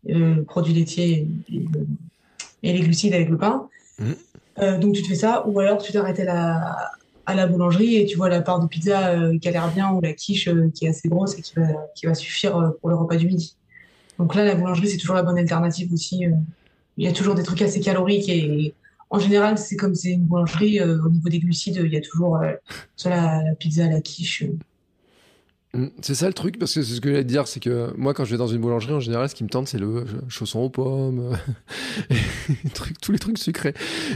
Speaker 2: le produit laitier et, et, les glucides avec le pain. Mmh. Euh, donc tu te fais ça, ou alors tu t'arrêtes à la, à la boulangerie et tu vois la part de pizza euh, qui a l'air bien ou la quiche euh, qui est assez grosse et qui va, qui va suffire euh, pour le repas du midi. Donc là, la boulangerie, c'est toujours la bonne alternative aussi. Euh. Il y a toujours des trucs assez caloriques et, en général, c'est comme c'est une boulangerie, au niveau des glucides, il y a toujours soit la, la, pizza, la quiche,
Speaker 1: Mm, c'est ça le truc, parce que c'est ce que j'allais te dire, c'est que moi quand je vais dans une boulangerie, en général, ce qui me tente, c'est le chausson aux pommes, *laughs* tous les trucs sucrés.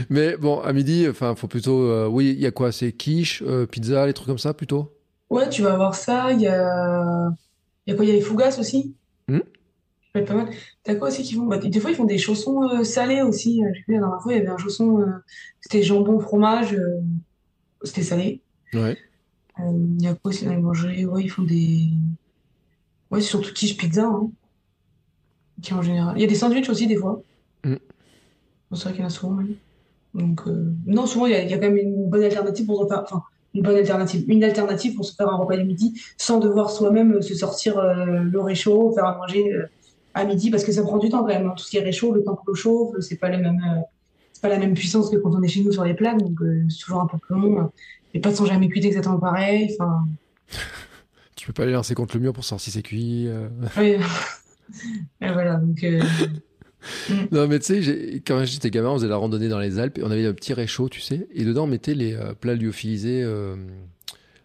Speaker 1: Mais bon, à midi, enfin, faut plutôt, euh, oui, il y a quoi C'est quiche, euh, pizza, les trucs comme ça plutôt?
Speaker 2: Ouais, tu vas avoir ça, il y a, il y a quoi Il y a les fougasses aussi? Mmh. Pas mal. T'as quoi aussi qui font bah, Des fois, ils font des chaussons euh, salés aussi. J'ai vu la dernière fois, il y avait un chausson, c'était jambon, fromage, c'était salé.
Speaker 1: Ouais.
Speaker 2: Il y a quoi aussi dans les boulangeries? Ouais, ils font des. Ouais, surtout quiche pizza. Hein. Qui en général. Il y a des sandwichs aussi, des fois. Mm. C'est vrai qu'il y en a souvent, même. Donc, euh... non, souvent, il y, a, il y, a, quand même une bonne alternative pour se faire. Enfin, une bonne alternative. Une alternative pour se faire un repas du midi sans devoir soi-même se sortir euh, le réchaud, faire à manger euh, à midi, parce que ça prend du temps quand même. Hein. Tout ce qui est réchaud, le temps que l'eau chauffe, c'est pas les mêmes. Euh, c'est pas la même puissance que quand on est chez nous sur les plaques, donc euh, c'est toujours un peu plus long. Les pâtes sont jamais cuites exactement pareil. Enfin. *laughs*
Speaker 1: tu peux pas les lancer contre le mur pour savoir si c'est cuit. Euh...
Speaker 2: Oui. *laughs* Et voilà, donc. Euh... *laughs*
Speaker 1: non, mais tu sais, quand j'étais gamin, on faisait la randonnée dans les Alpes et on avait un petit réchaud, tu sais, et dedans on mettait les plats lyophilisés.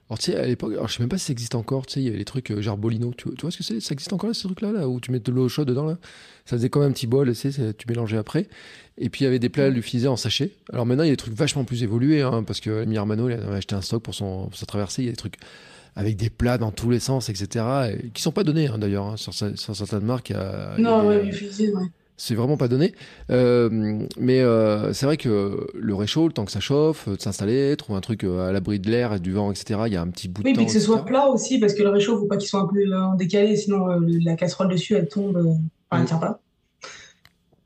Speaker 1: Euh... Alors, tu sais, à l'époque, alors je sais même pas si ça existe encore, tu sais, il y avait les trucs euh, genre bolino. Tu, tu, vois ce que c'est? Ça existe encore, là, ces trucs-là, là, où tu mets de l'eau chaude dedans, là? Ça faisait comme un petit bol, tu sais, tu mélangeais après. Et puis, il y avait des plats lyophilisés en sachet. Alors maintenant, il y a des trucs vachement plus évolués, hein, parce que Ami Armano, il a acheté un stock pour, son, pour sa traversée. Il y a des trucs avec des plats dans tous les sens, etc., et, qui sont pas donnés, hein, d'ailleurs, hein, sur, sur, certaines marques. Il y a,
Speaker 2: non,
Speaker 1: il
Speaker 2: y a ouais, ouais
Speaker 1: c'est vraiment pas donné. Euh, mais euh, c'est vrai que le réchaud, le temps que ça chauffe, de s'installer, trouver un truc euh, à l'abri de l'air et du vent, etc. Il y a un petit bout
Speaker 2: oui,
Speaker 1: de temps.
Speaker 2: Oui, puis que ce soit plat aussi, parce que le réchaud, faut pas qu'il soit un peu en décalé, sinon la casserole dessus, elle tombe, enfin, elle mm. tient pas.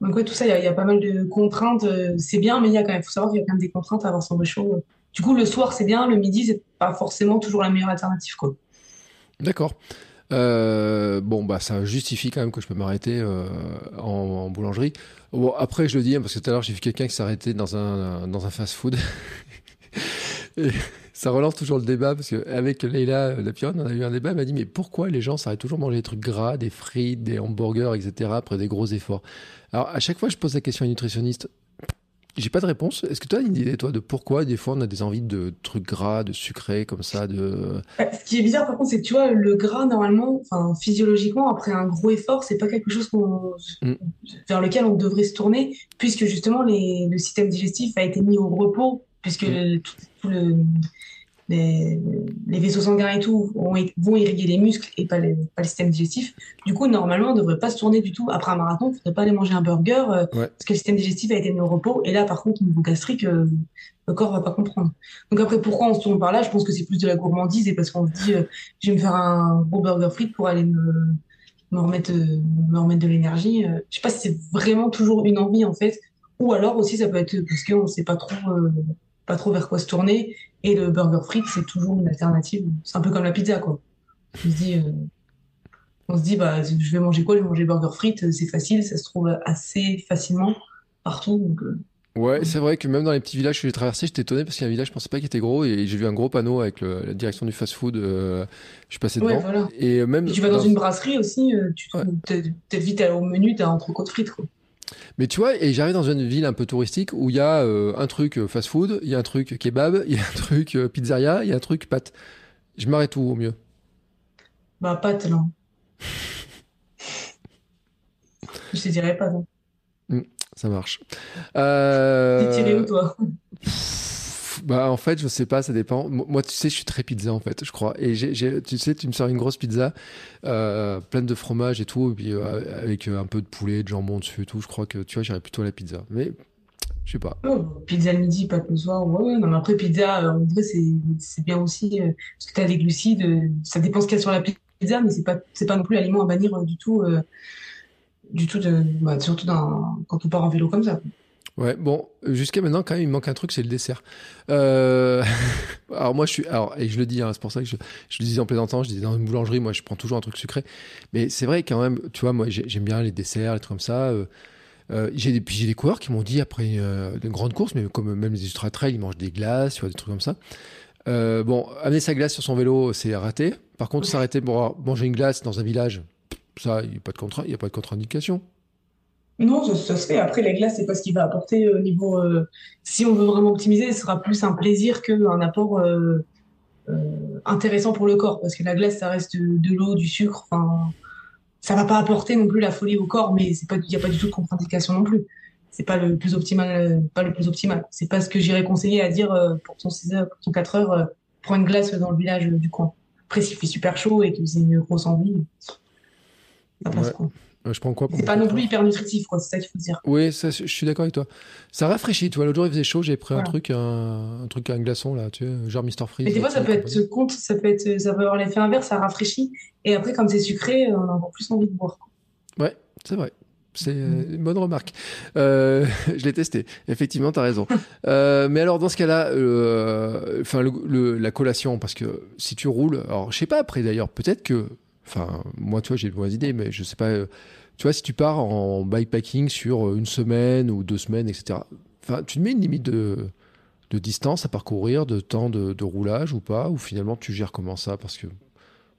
Speaker 2: Donc ouais, tout ça, il y, y, a pas mal de contraintes. C'est bien, mais il y a quand même, faut savoir qu'il y a quand même des contraintes à avoir son réchaud. Du coup, le soir, c'est bien, le midi, c'est pas forcément toujours la meilleure alternative, quoi.
Speaker 1: D'accord. Euh, bon, bah, ça justifie quand même que je peux m'arrêter euh, en, en, boulangerie. Bon, après, je le dis, hein, parce que tout à l'heure, j'ai vu quelqu'un qui s'arrêtait dans un, dans un fast-food. *laughs* ça relance toujours le débat, parce qu'avec Leïla Lapion, on a eu un débat, elle m'a dit, mais pourquoi les gens s'arrêtent toujours manger des trucs gras, des frites, des hamburgers, etc., après des gros efforts? Alors, à chaque fois, je pose la question à une nutritionniste, j'ai pas de réponse. Est-ce que tu as une idée, toi, de pourquoi des fois on a des envies de trucs gras, de sucré, comme ça de...
Speaker 2: Bah, ce qui est bizarre, par contre, c'est que tu vois, le gras, normalement, physiologiquement, après un gros effort, c'est pas quelque chose mm. vers lequel on devrait se tourner, puisque justement, les... le système digestif a été mis au repos, puisque mm. tout, tout le les, les, vaisseaux sanguins et tout vont, vont irriguer les muscles et pas, les, pas, le système digestif. Du coup, normalement, on ne devrait pas se tourner du tout. Après un marathon, il ne faudrait pas aller manger un burger euh, ouais. parce que le système digestif a été mis au repos. Et là, par contre, au niveau gastrique, euh, le corps va pas comprendre. Donc après, pourquoi on se tourne par là? Je pense que c'est plus de la gourmandise et parce qu'on se dit, euh, je vais me faire un gros burger frites pour aller me, me remettre, me remettre de l'énergie. Je sais pas si c'est vraiment toujours une envie en fait, ou alors aussi ça peut être parce qu'on ne sait pas trop, pas trop vers quoi se tourner et le burger frites, c'est toujours une alternative. C'est un peu comme la pizza, quoi. On se dit, euh, on se dit bah, je vais manger quoi? Je vais manger burger frites, c'est facile, ça se trouve assez facilement partout. Donc, euh...
Speaker 1: Ouais, c'est vrai que même dans les petits villages que j'ai traversés, j'étais étonné parce qu'il y a un village, je pensais pas qu'il était gros et j'ai vu un gros panneau avec le, la direction du fast-food. Euh, je suis passé devant.
Speaker 2: Ouais, voilà.
Speaker 1: Et même.
Speaker 2: Et tu vas dans, dans, une brasserie aussi, euh, tu ouais. peut-être vite au menu, t'as entrecôte frites, quoi.
Speaker 1: Mais tu vois, et j'arrive dans une ville un peu touristique où il y a euh, un truc fast-food, il y a un truc kebab, *laughs* il y a un truc euh, pizzeria, il y a un truc pâte. Je m'arrête où au mieux?
Speaker 2: Bah pâte, non. *laughs* Je te dirais pas, non.
Speaker 1: Mmh, ça marche. Euh...
Speaker 2: T'es tiré où, toi? *laughs*
Speaker 1: Bah en fait, je sais pas, ça dépend. Moi, tu sais, je suis très pizza en fait, je crois. Et tu sais, tu me sors une grosse pizza euh, pleine de fromage et tout, euh, avec un peu de poulet, de jambon dessus et tout. Je crois que tu vois, j'irais plutôt à la pizza. Mais je sais pas.
Speaker 2: Pizza le midi, pas le soir. Ouais, non, mais après, pizza, en vrai, c'est bien aussi. parce que tu as des glucides, ça dépend ce qu'il y a sur la pizza, mais c'est pas, c'est pas non plus l'aliment à bannir du tout. du tout, bah, surtout quand on part en vélo comme ça.
Speaker 1: Ouais, bon, jusqu'à maintenant, quand même, il manque un truc, c'est le dessert. Euh... *laughs* alors moi, je suis, alors et je le dis, hein, c'est pour ça que je, le disais en plaisantant, je disais dans une boulangerie, moi, je prends toujours un truc sucré. Mais c'est vrai quand même, tu vois, moi, j'ai- j'aime bien les desserts, les trucs comme ça. Euh, euh, j'ai des, des coureurs qui m'ont dit après euh, une grande course, mais comme même les ultra trail, ils mangent des glaces, tu vois, des trucs comme ça. Euh, bon, amener sa glace sur son vélo, c'est raté. Par contre, s'arrêter pour manger une glace dans un village, ça, il n'y a pas de contre-indication.
Speaker 2: Non, ça, ça se fait. Après, la glace, c'est pas ce qu'il va apporter au niveau. euh, si on veut vraiment optimiser, ce sera plus un plaisir qu'un apport euh, euh, intéressant pour le corps. Parce que la glace, ça reste de, de l'eau, du sucre. Enfin, ça va pas apporter non plus la folie au corps, mais c'est pas, il y a pas du tout de contre-indication non plus. C'est pas le plus optimal, euh, pas le plus optimal. C'est pas ce que j'irais conseiller à dire euh, pour ton 6 heures, pour ton 4 heures, euh, prends une glace dans le village euh, du coin. Après, s'il fait super chaud et que c'est une grosse envie, ça passe
Speaker 1: Ouais.
Speaker 2: quoi.
Speaker 1: Euh, je prends quoi pour
Speaker 2: C'est pas non plus hyper nutritif, quoi. C'est ça qu'il faut dire.
Speaker 1: Oui, ça, je suis d'accord avec toi. Ça rafraîchit, tu vois. L'autre jour, il faisait chaud, j'ai pris un truc, un, un truc, un glaçon, là, tu sais, genre Mr. Freeze.
Speaker 2: Mais des fois, ça peut être contre, ça peut être, ça peut avoir l'effet inverse, ça rafraîchit. Et après, comme c'est sucré, on a encore plus envie de boire. quoi.
Speaker 1: Ouais, c'est vrai. C'est
Speaker 2: Mm.
Speaker 1: euh, une bonne remarque. Euh, *laughs* je l'ai testé. Effectivement, tu as raison. *laughs* Euh, mais alors, dans ce cas-là, euh, enfin, la collation, parce que si tu roules, alors je sais pas après d'ailleurs, peut-être que, enfin, moi, tu vois, j'ai de bonnes idées, mais je sais pas. euh, tu vois, si tu pars en bikepacking sur une semaine ou deux semaines, etc. Enfin, tu te mets une limite de, de distance à parcourir, de temps de, de roulage ou pas, ou finalement tu gères comment ça, parce que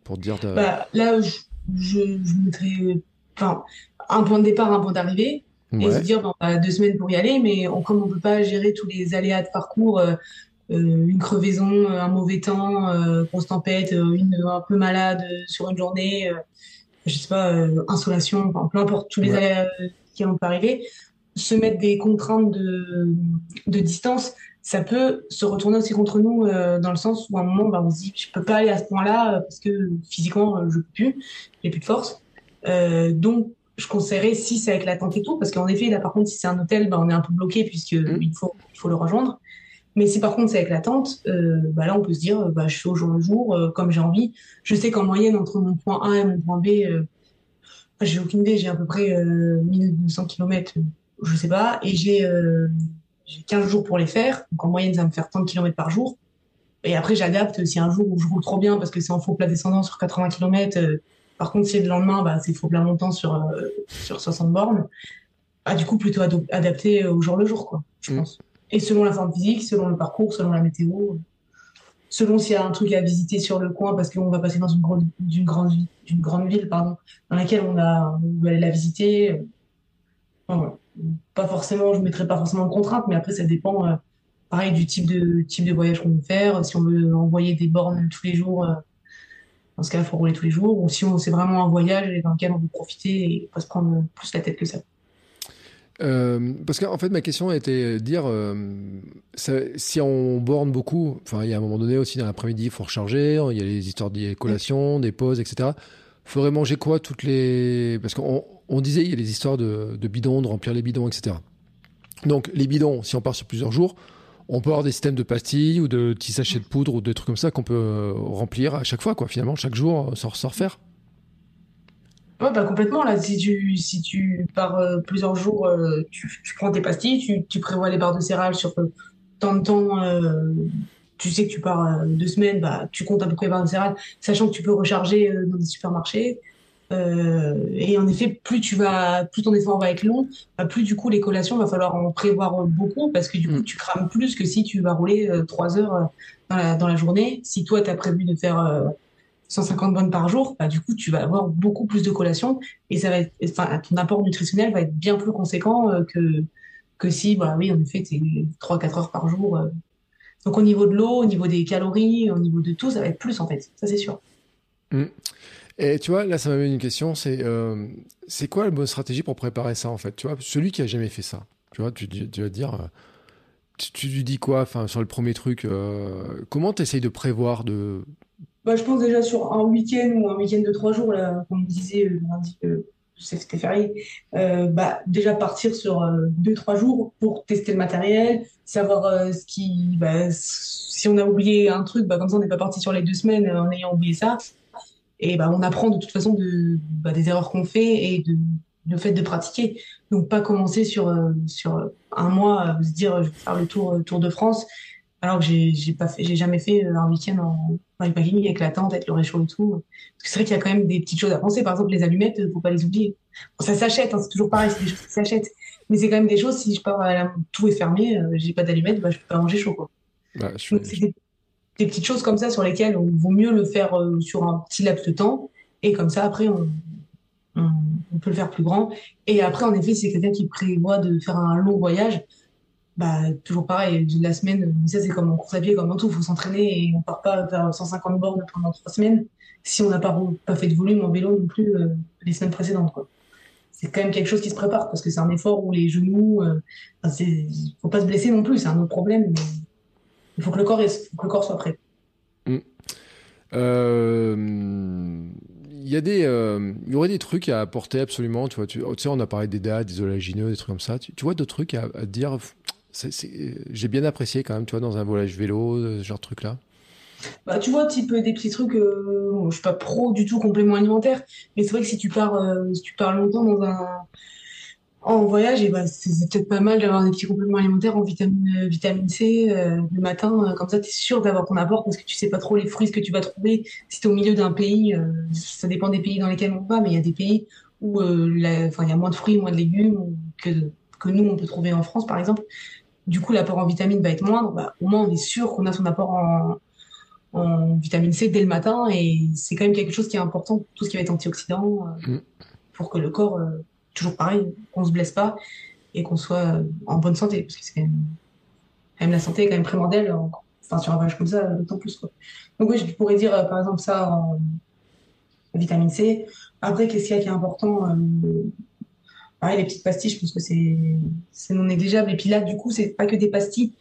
Speaker 1: pour te dire. de-
Speaker 2: Bah, là, je, je, je mettrais, enfin, un point de départ, un point d'arrivée, et se dire, bon, bah, deux semaines pour y aller, mais on, comme on peut pas gérer tous les aléas de parcours, euh, euh, une crevaison, un mauvais temps, euh, grosse tempête, euh, une un peu malade euh, sur une journée, euh, je sais pas, euh, insolation, enfin, peu importe tous les
Speaker 1: Ouais.
Speaker 2: euh, qui vont arriver, se mettre des contraintes de, de distance, ça peut se retourner aussi contre nous euh, dans le sens où à un moment, bah, on se dit, je peux pas aller à ce point-là euh, parce que physiquement, euh, je peux plus, j'ai plus de force. Euh, donc, je conseillerais si c'est avec la tente et tout, parce qu'en effet, là, par contre, si c'est un hôtel, bah, on est un peu bloqué puisque
Speaker 1: Mm.
Speaker 2: il faut, il faut le rejoindre. Mais si par contre c'est avec la tente, euh, bah là on peut se dire, euh, bah, je fais au jour le jour, euh, comme j'ai envie. Je sais qu'en moyenne, entre mon point A et mon point B, euh, j'ai aucune idée, j'ai à peu près euh, 1200 km, je sais pas, et j'ai euh, j'ai 15 jours pour les faire. Donc en moyenne, ça va me faire 30 km par jour. Et après, j'adapte si un jour où je roule trop bien parce que c'est en faux plat descendant sur 80 km. par contre, si c'est le lendemain, bah, c'est faux plat montant sur, sur 60 bornes. Ah, du coup, plutôt adapté au jour le jour, quoi, je
Speaker 1: Mm.
Speaker 2: pense. Et selon la forme physique, selon le parcours, selon la météo, selon s'il y a un truc à visiter sur le coin parce qu'on va passer dans une grande, grande, ville- pardon, dans laquelle on a, on veut aller la visiter. Pas forcément, je mettrai pas forcément de contraintes, mais après, ça dépend, euh, pareil, du type de, type de voyage qu'on veut faire. Si on veut envoyer des bornes tous les jours, euh, dans ce cas, il faut rouler tous les jours. Ou si c'est vraiment un voyage dans lequel on veut profiter et pas se prendre plus la tête que ça.
Speaker 1: Euh, parce qu'en fait, ma question était de dire euh, ça- si on borne beaucoup, enfin, il y a un moment donné aussi dans l'après-midi, il faut recharger, il y a les histoires des collations, des pauses, etc. Faudrait manger quoi toutes les. Parce qu'on on disait, il y a les histoires de, de bidons, de remplir les bidons, etc. Donc, les bidons, si on part sur plusieurs jours, on peut avoir des systèmes de pastilles ou de petits sachets de poudre ou des trucs comme ça qu'on peut euh, remplir à chaque fois, quoi, finalement, chaque jour, sans, sans refaire.
Speaker 2: Ouais, bah complètement, là, si tu, si tu pars euh, plusieurs jours, euh, tu, tu prends tes pastilles, tu, tu prévois les barres de céréales sur euh, tant de temps, euh, tu sais que tu pars euh, deux semaines, bah, tu comptes à peu près les barres de céréales, sachant que tu peux recharger euh, dans des supermarchés. Euh, et en effet, plus tu vas, plus ton effort va être long, bah, plus du coup les collations, va falloir en prévoir beaucoup parce que du coup
Speaker 1: Mm.
Speaker 2: tu crames plus que si tu vas rouler euh, trois heures dans la, dans la journée. Si toi tu as prévu de faire euh, 150 bonnes par jour, bah, du coup tu vas avoir beaucoup plus de collations et ton apport nutritionnel va être bien plus conséquent euh, que, si, bah oui, en effet, c'est 3-4 heures par jour. euh. Donc au niveau de l'eau, au niveau des calories, au niveau de tout, ça va être plus en fait, ça c'est sûr.
Speaker 1: Et tu vois, là, ça m'amène une question, c'est euh, c'est quoi la bonne stratégie pour préparer ça, en fait? Tu vois, celui qui a jamais fait ça, tu vois, tu, tu vas dire, tu lui dis quoi sur le premier truc Comment tu essayes de prévoir de...
Speaker 2: Bah, je pense déjà sur un week-end ou un week-end de trois jours, là, comme on disait lundi, c'était férié, euh, bah, déjà partir sur euh, deux, trois jours pour tester le matériel, savoir euh, ce qui, bah, si on a oublié un truc, bah, comme ça on n'est pas parti sur les deux semaines en ayant oublié ça. Et bah, on apprend de toute façon de, bah, des erreurs qu'on fait et de, le fait de pratiquer. Donc pas commencer sur, sur un mois, se dire je vais faire le tour, tour de France, alors que j'ai, pas fait, j'ai jamais fait un week-end en, avec la tente, avec le réchaud et tout. Parce que c'est vrai qu'il y a quand même des petites choses à penser. Par exemple, les allumettes, faut pas les oublier. ça s'achète, hein, c'est toujours pareil, c'est des choses qui s'achètent. Mais c'est quand même des choses, si je pars, à tout est fermé, euh, j'ai pas d'allumettes, bah, je peux pas manger chaud, quoi. c'est des, petites choses comme ça sur lesquelles on vaut mieux le faire euh, sur un petit laps de temps. Et comme ça, après, on, on, peut le faire plus grand. Et après, en effet, si c'est quelqu'un qui prévoit de faire un long voyage, bah, toujours pareil, la semaine, ça c'est comme en course à pied, comme en tout, il faut s'entraîner et on part pas faire 150 bornes pendant trois semaines si on n'a pas, fait de volume en vélo non plus euh, les semaines précédentes. C'est quand même quelque chose qui se prépare parce que c'est un effort où les genoux, euh, il faut pas se blesser non plus, c'est un autre problème. Il faut que le corps, le corps soit prêt.
Speaker 1: Euh, il y des, il y aurait des trucs à apporter absolument. Tu vois, tu, sais, on a parlé des dates, des oléagineux, des trucs comme ça. Tu, vois d'autres trucs à dire j'ai bien apprécié quand même, tu vois, dans un voyage vélo, ce genre de truc-là.
Speaker 2: Bah, tu vois, type des petits trucs, euh, je suis pas pro du tout complément alimentaire, mais c'est vrai que si tu pars, euh, si tu pars longtemps dans un en voyage, et bah, c'est peut-être pas mal d'avoir des petits compléments alimentaires en vitamine, euh, vitamine C le matin, comme ça tu es sûr d'avoir ton apport parce que tu sais pas trop les fruits que tu vas trouver. Si tu es au milieu d'un pays, ça dépend des pays dans lesquels on va, mais il y a des pays où il y a moins de fruits, moins de légumes que, que nous on peut trouver en France par exemple du coup l'apport en vitamine va être moindre, bah, au moins on est sûr qu'on a son apport en, vitamine C dès le matin et c'est quand même quelque chose qui est important, tout ce qui va être antioxydant, euh, mm. pour que le corps, euh, toujours pareil, qu'on se blesse pas et qu'on soit euh, en bonne santé, parce que c'est quand même, la santé est quand même primordiale, enfin sur un voyage comme ça, d'autant plus quoi. Donc oui, je pourrais dire par exemple ça en vitamine C. Après, qu'est-ce qu'il y a qui est important pareil, les petites pastilles, je pense que c'est non négligeable. Et puis là, du coup, c'est pas que des pastilles.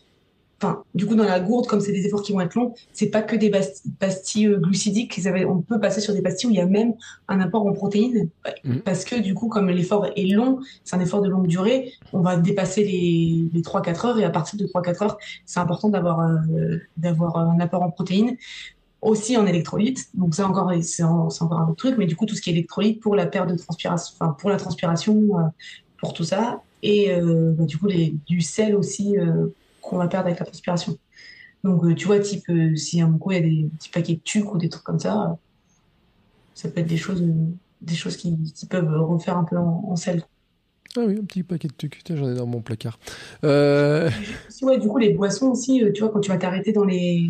Speaker 2: Enfin, du coup, dans la gourde, comme c'est des efforts qui vont être longs, c'est pas que des pastilles euh, glucidiques. On peut passer sur des pastilles où il y a même un apport en protéines. Mmh. Parce que, du coup, comme l'effort est long, c'est un effort de longue durée, on va dépasser les, les 3-4 heures. Et à partir de 3-4 heures, c'est important d'avoir euh, d'avoir un apport en protéines aussi en électrolyte. Donc ça encore, c'est encore un autre truc, mais du coup tout ce qui est électrolyte pour la perte de transpiration, enfin pour la transpiration, euh, pour tout ça, et euh, bah, du coup les, du sel aussi euh, qu'on va perdre avec la transpiration. Donc tu vois, type si à un coup il y a des petits paquets de tucs ou des trucs comme ça, ça peut être des choses, des choses qui, qui peuvent refaire un peu en, sel.
Speaker 1: Ah oui, un petit paquet de tucs, j'en ai dans mon placard.
Speaker 2: Ouais, du coup les boissons aussi, tu vois, quand tu vas t'arrêter dans les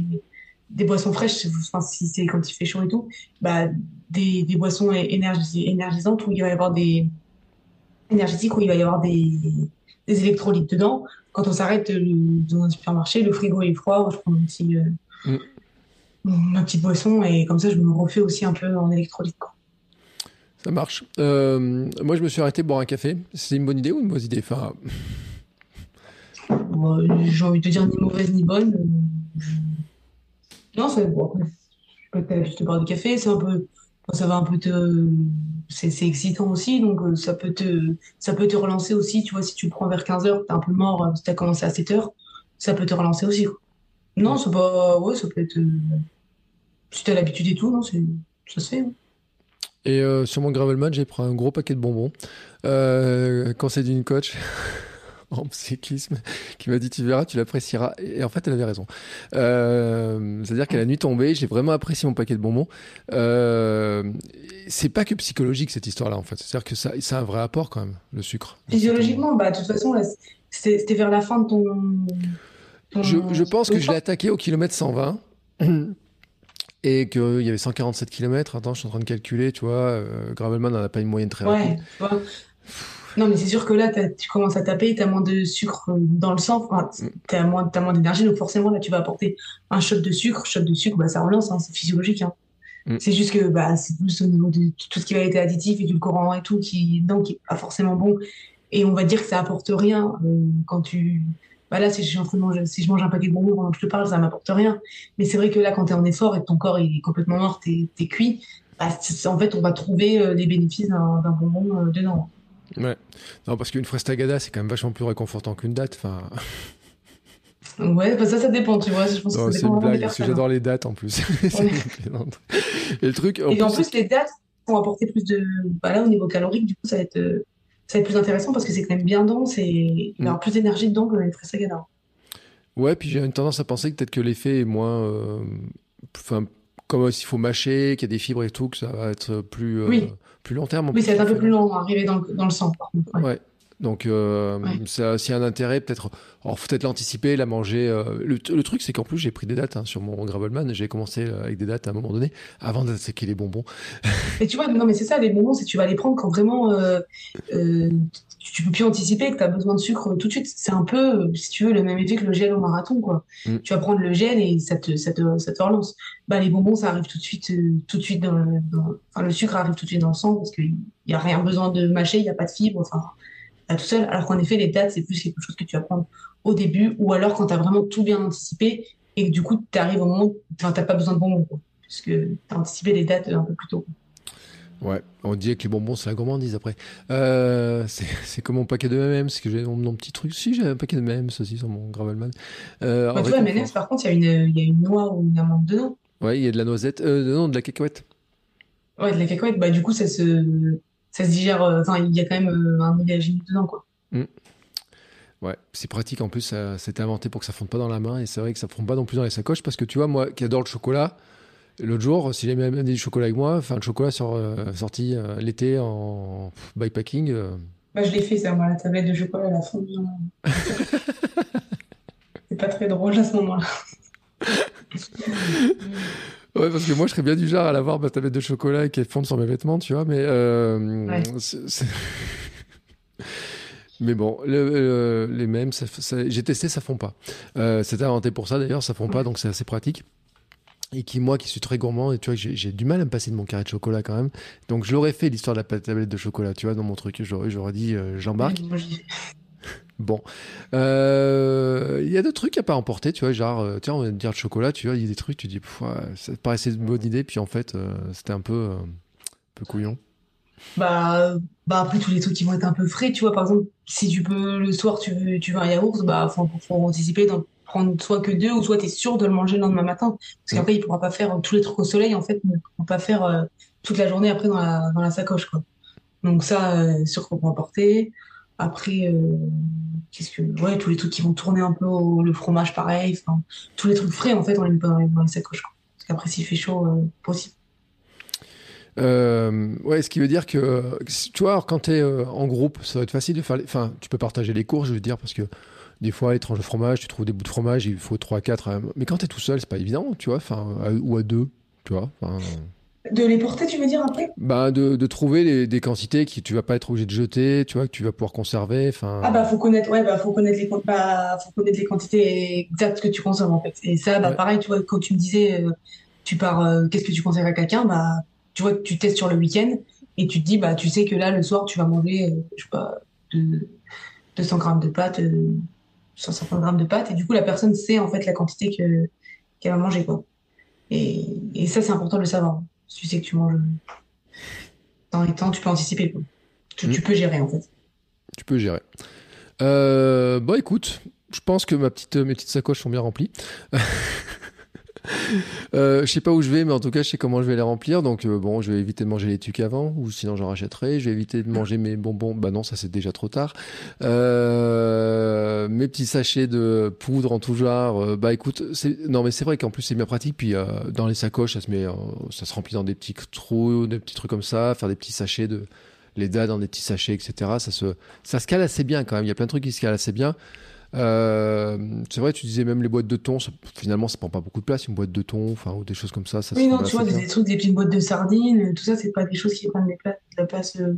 Speaker 2: des boissons fraîches, enfin, si c'est quand il fait chaud et tout, bah, des, des boissons énergisantes où il va y avoir des énergétiques où il va y avoir des, des électrolytes dedans. Quand on s'arrête euh, dans un supermarché, le frigo est froid, je prends un petit, euh, mm. ma petite boisson et comme ça je me refais aussi un peu en électrolyte.
Speaker 1: Ça marche. Euh, moi je me suis arrêté boire un café. C'est une bonne idée ou une mauvaise idée? Enfin...
Speaker 2: J'ai envie de dire ni mauvaise ni bonne. Non, c'est bon. Je te boire du café, c'est un peu, ça va un peu te, c'est excitant aussi, donc euh, ça peut te, ça peut te relancer aussi. Tu vois, si tu le prends vers 15 h t'es un peu mort, euh, si t'as commencé à 7 h ça peut te relancer aussi. Non, c'est pas, ouais, ça peut être, euh, si t'as l'habitude et tout, non, ça se fait.
Speaker 1: Et sur mon gravelman, j'ai pris un gros paquet de bonbons. quand c'est d'une coach. *laughs* en cyclisme qui m'a dit tu verras, tu l'apprécieras. Et en fait, elle avait raison. Euh, c'est-à-dire qu'à la nuit tombée, j'ai vraiment apprécié mon paquet de bonbons. Euh, c'est pas que psychologique cette histoire-là, en fait. C'est-à-dire que ça, ça a un vrai apport quand même, le sucre.
Speaker 2: Physiologiquement, bah, de toute façon, c'était vers la fin de ton.
Speaker 1: Je, pense que je l'ai attaqué au kilomètre 120 et qu'il y avait 147 km. Attends, je suis en train de calculer, tu vois. Euh, Gravelman n'en a pas une moyenne très
Speaker 2: ouais, rapide. Non, mais c'est sûr que là, tu commences à taper, tu as moins de sucre dans le sang, enfin, tu as moins, moins d'énergie, donc forcément, là, tu vas apporter un shot de sucre. Shot de sucre, bah, ça relance, hein, c'est physiologique. Hein. Mm. C'est juste que bah, c'est plus au niveau de tout ce qui va être additif et du courant et tout, qui, donc, qui est pas forcément bon. Et on va dire que ça apporte rien euh, quand tu bah là, si je, mange, si je mange un paquet de bonbons pendant que je te parle, ça m'apporte rien. Mais c'est vrai que là, quand tu es en effort et que ton corps est complètement mort, tu es, cuit, bah, en fait, on va trouver les bénéfices d'un bonbon dedans.
Speaker 1: Ouais. Non, parce qu'une frestagada, c'est quand même vachement plus réconfortant qu'une date. Enfin. *laughs*
Speaker 2: Ouais, bah ça, ça dépend, tu vois. Je pense que
Speaker 1: c'est une blague, parce que j'adore les dates en plus. *laughs*
Speaker 2: et le truc. En et plus, en plus, les dates vont apporter plus de. Bah là, au niveau calorique, du coup, ça va être, ça va être plus intéressant parce que c'est quand même bien dense et il va y avoir mm. plus d'énergie dedans que les frestagada.
Speaker 1: Ouais, puis j'ai une tendance à penser que peut-être que l'effet est moins. Euh, enfin, comme s'il faut mâcher, qu'il y a des fibres et tout, que ça va être plus. Euh, plus long terme.
Speaker 2: Oui, être un peu plus long à arriver dans le, dans le sang.
Speaker 1: Ouais. Donc, euh, ça a aussi un intérêt, peut-être. Alors, peut-être l'anticiper, la manger. Euh, le, truc, c'est qu'en plus, j'ai pris des dates hein, sur mon Gravelman. J'ai commencé euh, avec des dates à un moment donné, avant d'attaquer les bonbons.
Speaker 2: Et tu vois, non, mais c'est ça, les bonbons, c'est tu vas les prendre quand vraiment euh, tu peux plus anticiper que tu as besoin de sucre tout de suite. C'est un peu, si tu veux, le même effet que le gel au marathon, quoi. Mm. Tu vas prendre le gel et ça te, ça te, ça te relance. Bah, les bonbons, ça arrive tout de suite, tout de suite dans, enfin, le sucre arrive tout de suite dans le sang parce qu'il n'y a rien besoin de mâcher, il n'y a pas de fibres, enfin tout seul. Alors qu'en effet, les dates, c'est plus quelque chose que tu vas prendre au début ou alors quand tu as vraiment tout bien anticipé et que du coup, tu arrives au moment où tu n'as pas besoin de bonbons, puisque tu as anticipé les dates un peu plus tôt.
Speaker 1: Ouais, on dit que les bonbons, c'est la gourmandise après. Euh, c'est *laughs* comme mon paquet de M&M's, c'est que j'ai mon, petit truc. Si, j'ai un paquet de M&M's aussi sur mon Gravelman.
Speaker 2: Euh, bah, tu vois, M&M's, par contre, il y, y, a une noix ou une amande dedans.
Speaker 1: Ouais, il y a de la noisette, euh, non, de la cacahuète.
Speaker 2: Ouais, de la cacahuète, bah du coup, ça se, ça se digère. Euh, enfin, il y a quand même euh, un millagine dedans, quoi. Mm.
Speaker 1: Ouais, c'est pratique en plus, ça c'était inventé pour que ça fonde pas dans la main et c'est vrai que ça fonde pas non plus dans les sacoches parce que tu vois, moi qui adore le chocolat, l'autre jour, si j'avais amené du chocolat avec moi, enfin le chocolat sur, euh, sorti l'été en bikepacking.
Speaker 2: Bah, je l'ai fait ça, moi, la tablette de chocolat, elle a fondu. *laughs* c'est pas très drôle à ce moment-là.
Speaker 1: Ouais, parce que moi, je serais bien du genre à l'avoir ma tablette de chocolat et qu'elle fonde sur mes vêtements, tu vois, mais. Euh, *laughs* mais bon, les mêmes, j'ai testé, ça fond pas. Euh, C'était inventé pour ça d'ailleurs, ça fond pas, donc c'est assez pratique. Et qui, moi, qui suis très gourmand, et tu vois, j'ai du mal à me passer de mon carré de chocolat quand même. Donc, je l'aurais fait l'histoire de la tablette de chocolat, tu vois, dans mon truc. J'aurais dit, euh, j'embarque. *laughs* Bon. Euh, il y a d'autres trucs à pas emporter, tu vois, genre, euh, tiens, on va dire le chocolat, tu vois, il y a des trucs, tu dis, ça paraissait une bonne idée, puis en fait, euh, c'était un peu, un peu couillon.
Speaker 2: Bah, bah, après, tous les trucs qui vont être un peu frais, tu vois, par exemple, si tu peux, le soir, tu veux, tu veux un yaourt, bah, faut, faut anticiper d'en prendre soit que deux, ou soit tu es sûr de le manger le lendemain matin. Parce qu'après, il pourra pas faire tous les trucs au soleil, en fait, ne pourra pas faire toute la journée après dans la, dans la sacoche, quoi. Donc ça, sûr qu'on peut emporter. Après, euh, qu'est-ce que, ouais, tous les trucs qui vont tourner un peu, le fromage pareil, tous les trucs frais en fait, on les met pas dans les, sacoches. Parce qu'après, s'il fait chaud, euh, possible.
Speaker 1: Euh, ouais, ce qui veut dire que, tu vois, quand tu es en groupe, ça va être facile de faire. Enfin, tu peux partager les cours, je veux dire, parce que des fois, les tranches de fromage, tu trouves des bouts de fromage, il faut 3, 4. Mais quand tu es tout seul, c'est pas évident, tu vois, enfin, ou à deux, tu vois.
Speaker 2: De les porter, tu veux dire après?
Speaker 1: Bah, de, de trouver les, des quantités que tu vas pas être obligé de jeter, tu vois, que tu vas pouvoir conserver. Enfin.
Speaker 2: Ah bah faut connaître, ouais, bah faut connaître les bah, faut connaître les quantités exactes que tu consommes en fait. Et ça, bah pareil, tu vois, quand tu me disais, euh, tu pars, euh, qu'est-ce que tu conseilles à quelqu'un, bah tu vois, tu testes sur le week-end et tu te dis, bah tu sais que là le soir tu vas manger, euh, je sais pas, de, 200 grammes de pâtes, 150 grammes de pâtes, et du coup la personne sait en fait la quantité que qu'elle va manger quoi. Et, et ça c'est important de le savoir tu sais que tu manges dans les temps, tu peux anticiper. Tu, mm. peux gérer en fait.
Speaker 1: Tu peux gérer. Euh, bon, écoute, je pense que ma petite, mes petites sacoches sont bien remplies. *laughs* *laughs* Euh, je sais pas où je vais, mais en tout cas, je sais comment je vais les remplir. Donc, euh, bon, je vais éviter de manger les tucs avant, ou sinon j'en rachèterai. Je vais éviter de manger mes bonbons. Bah non, ça c'est déjà trop tard. Euh, mes petits sachets de poudre en tout genre. Bah écoute, non, mais c'est vrai qu'en plus c'est bien pratique. Puis dans les sacoches, ça se met, ça se remplit dans des petits trous, des petits trucs comme ça. Faire des petits sachets de les dates dans des petits sachets, etc. Ça se, ça se cale assez bien quand même. Il y a plein de trucs qui se calent assez bien. Euh, c'est vrai, tu disais même les boîtes de thon, finalement, ça prend pas beaucoup de place, une boîte de thon, enfin, ou des choses comme ça. ça
Speaker 2: oui, non, tu vois, des, trucs, des petites boîtes de sardines, tout ça, c'est pas des choses qui prennent de la place euh,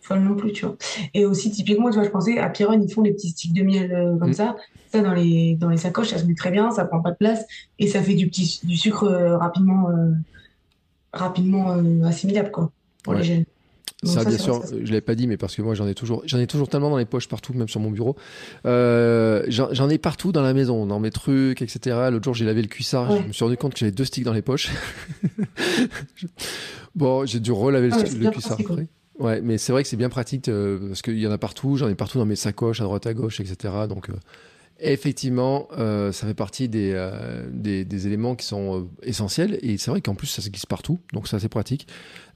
Speaker 2: folle non plus, tu vois. Et aussi, typiquement, tu vois, je pensais, à Piron, ils font les petits sticks de miel euh, comme mm. ça. Ça, dans les, dans les sacoches, ça se met très bien, ça prend pas de place, et ça fait du petit, du sucre rapidement, rapidement assimilable, quoi, pour les jeunes.
Speaker 1: Ça, bien sûr, je l'avais pas dit, mais parce que moi j'en ai toujours, j'en ai toujours tellement dans les poches partout, même sur mon bureau. Euh, j'en ai partout dans la maison, dans mes trucs, etc. L'autre jour j'ai lavé le cuissard, je me suis rendu compte que j'avais deux sticks dans les poches. *laughs* bon, j'ai dû relaver le, ah cuissard. Ouais, mais c'est vrai que c'est bien pratique euh, parce qu'il y en a partout. J'en ai partout dans mes sacoches, à droite, à gauche, etc. Donc, euh, effectivement, euh, ça fait partie des, des, des, éléments qui sont essentiels. Et c'est vrai qu'en plus, ça se glisse partout. Donc, c'est assez pratique.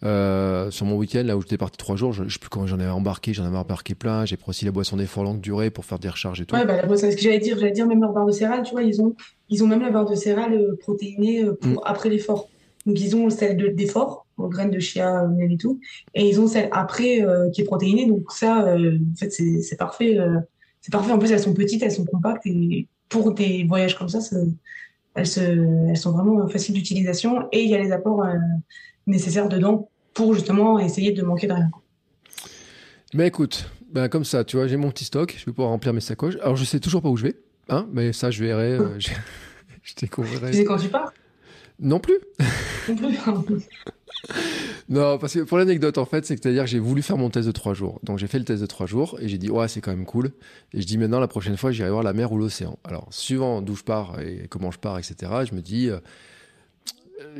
Speaker 1: sur mon week-end, là où j'étais parti trois jours, je, ne sais plus quand j'en avais embarqué. J'en avais embarqué plein. J'ai pris aussi la boisson d'effort longue durée pour faire des recharges et tout.
Speaker 2: Ouais, bah, la boisson, ce que j'allais dire, j'allais dire même leur barre de céréales. Tu vois, ils ont, ils ont même la barre de céréales protéinée pour, mm. après l'effort. Donc, ils ont celle d'effort graines de chia, miel et tout. Et ils ont celle après euh, qui est protéinée. Donc ça, euh, en fait, c'est parfait. Euh, c'est parfait. En plus, elles sont petites, elles sont compactes. Et pour des voyages comme ça, elles, se, elles sont vraiment faciles d'utilisation. Et il y a les apports nécessaires dedans pour justement essayer de manquer de rien.
Speaker 1: Mais écoute, ben comme ça, tu vois, j'ai mon petit stock, je vais pouvoir remplir mes sacoches. Alors, je sais toujours pas où je vais, hein, mais ça, je verrai. *laughs* je, *laughs* je découvrirai.
Speaker 2: Tu sais quand tu pars?
Speaker 1: Non plus. Non plus. *laughs* *laughs* non, parce que pour l'anecdote, en fait, c'est que c'est-à-dire j'ai voulu faire mon test de trois jours. Donc j'ai fait le test de trois jours et j'ai dit, ouais, c'est quand même cool. Et je dis maintenant, la prochaine fois, j'irai voir la mer ou l'océan. Alors, suivant d'où je pars et comment je pars, etc., je me dis, euh,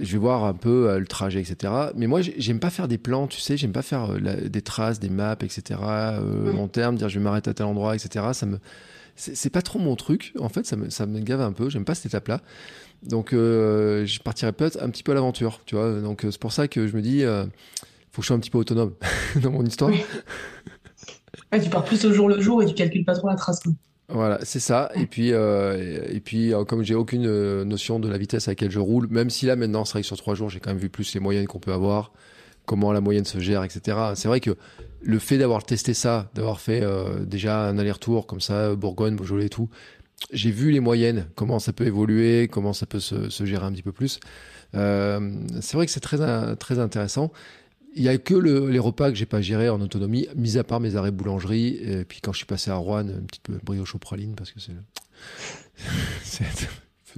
Speaker 1: je vais voir un peu euh, le trajet, etc. Mais moi, j'aime pas faire des plans, tu sais, j'aime pas faire euh, des traces, des maps, etc., long terme, dire je vais m'arrêter à tel endroit, etc. Ça me. C'est pas trop mon truc, en fait, ça me, ça me gave un peu, j'aime pas cette étape-là. Donc, euh, je partirais peut-être un petit peu à l'aventure, tu vois. Donc, euh, c'est pour ça que je me dis, euh, faut que je sois un petit peu autonome *laughs* dans mon histoire.
Speaker 2: tu pars plus au jour le jour et tu calcules pas trop la trace.
Speaker 1: Voilà, c'est ça. Et puis, et puis comme j'ai aucune notion de la vitesse à laquelle je roule, même si là maintenant, c'est vrai que sur trois jours, j'ai quand même vu plus les moyennes qu'on peut avoir, comment la moyenne se gère, etc. C'est vrai que le fait d'avoir testé ça, d'avoir fait déjà un aller-retour comme ça, Bourgogne, Beaujolais et tout, j'ai vu les moyennes, comment ça peut évoluer, comment ça peut se, gérer un petit peu plus. Euh, c'est vrai que c'est très, très intéressant. Il n'y a que les repas que j'ai pas gérés en autonomie, mis à part mes arrêts boulangerie. Et puis quand je suis passé à Rouen, une petite brioche au praline parce que c'est. *laughs*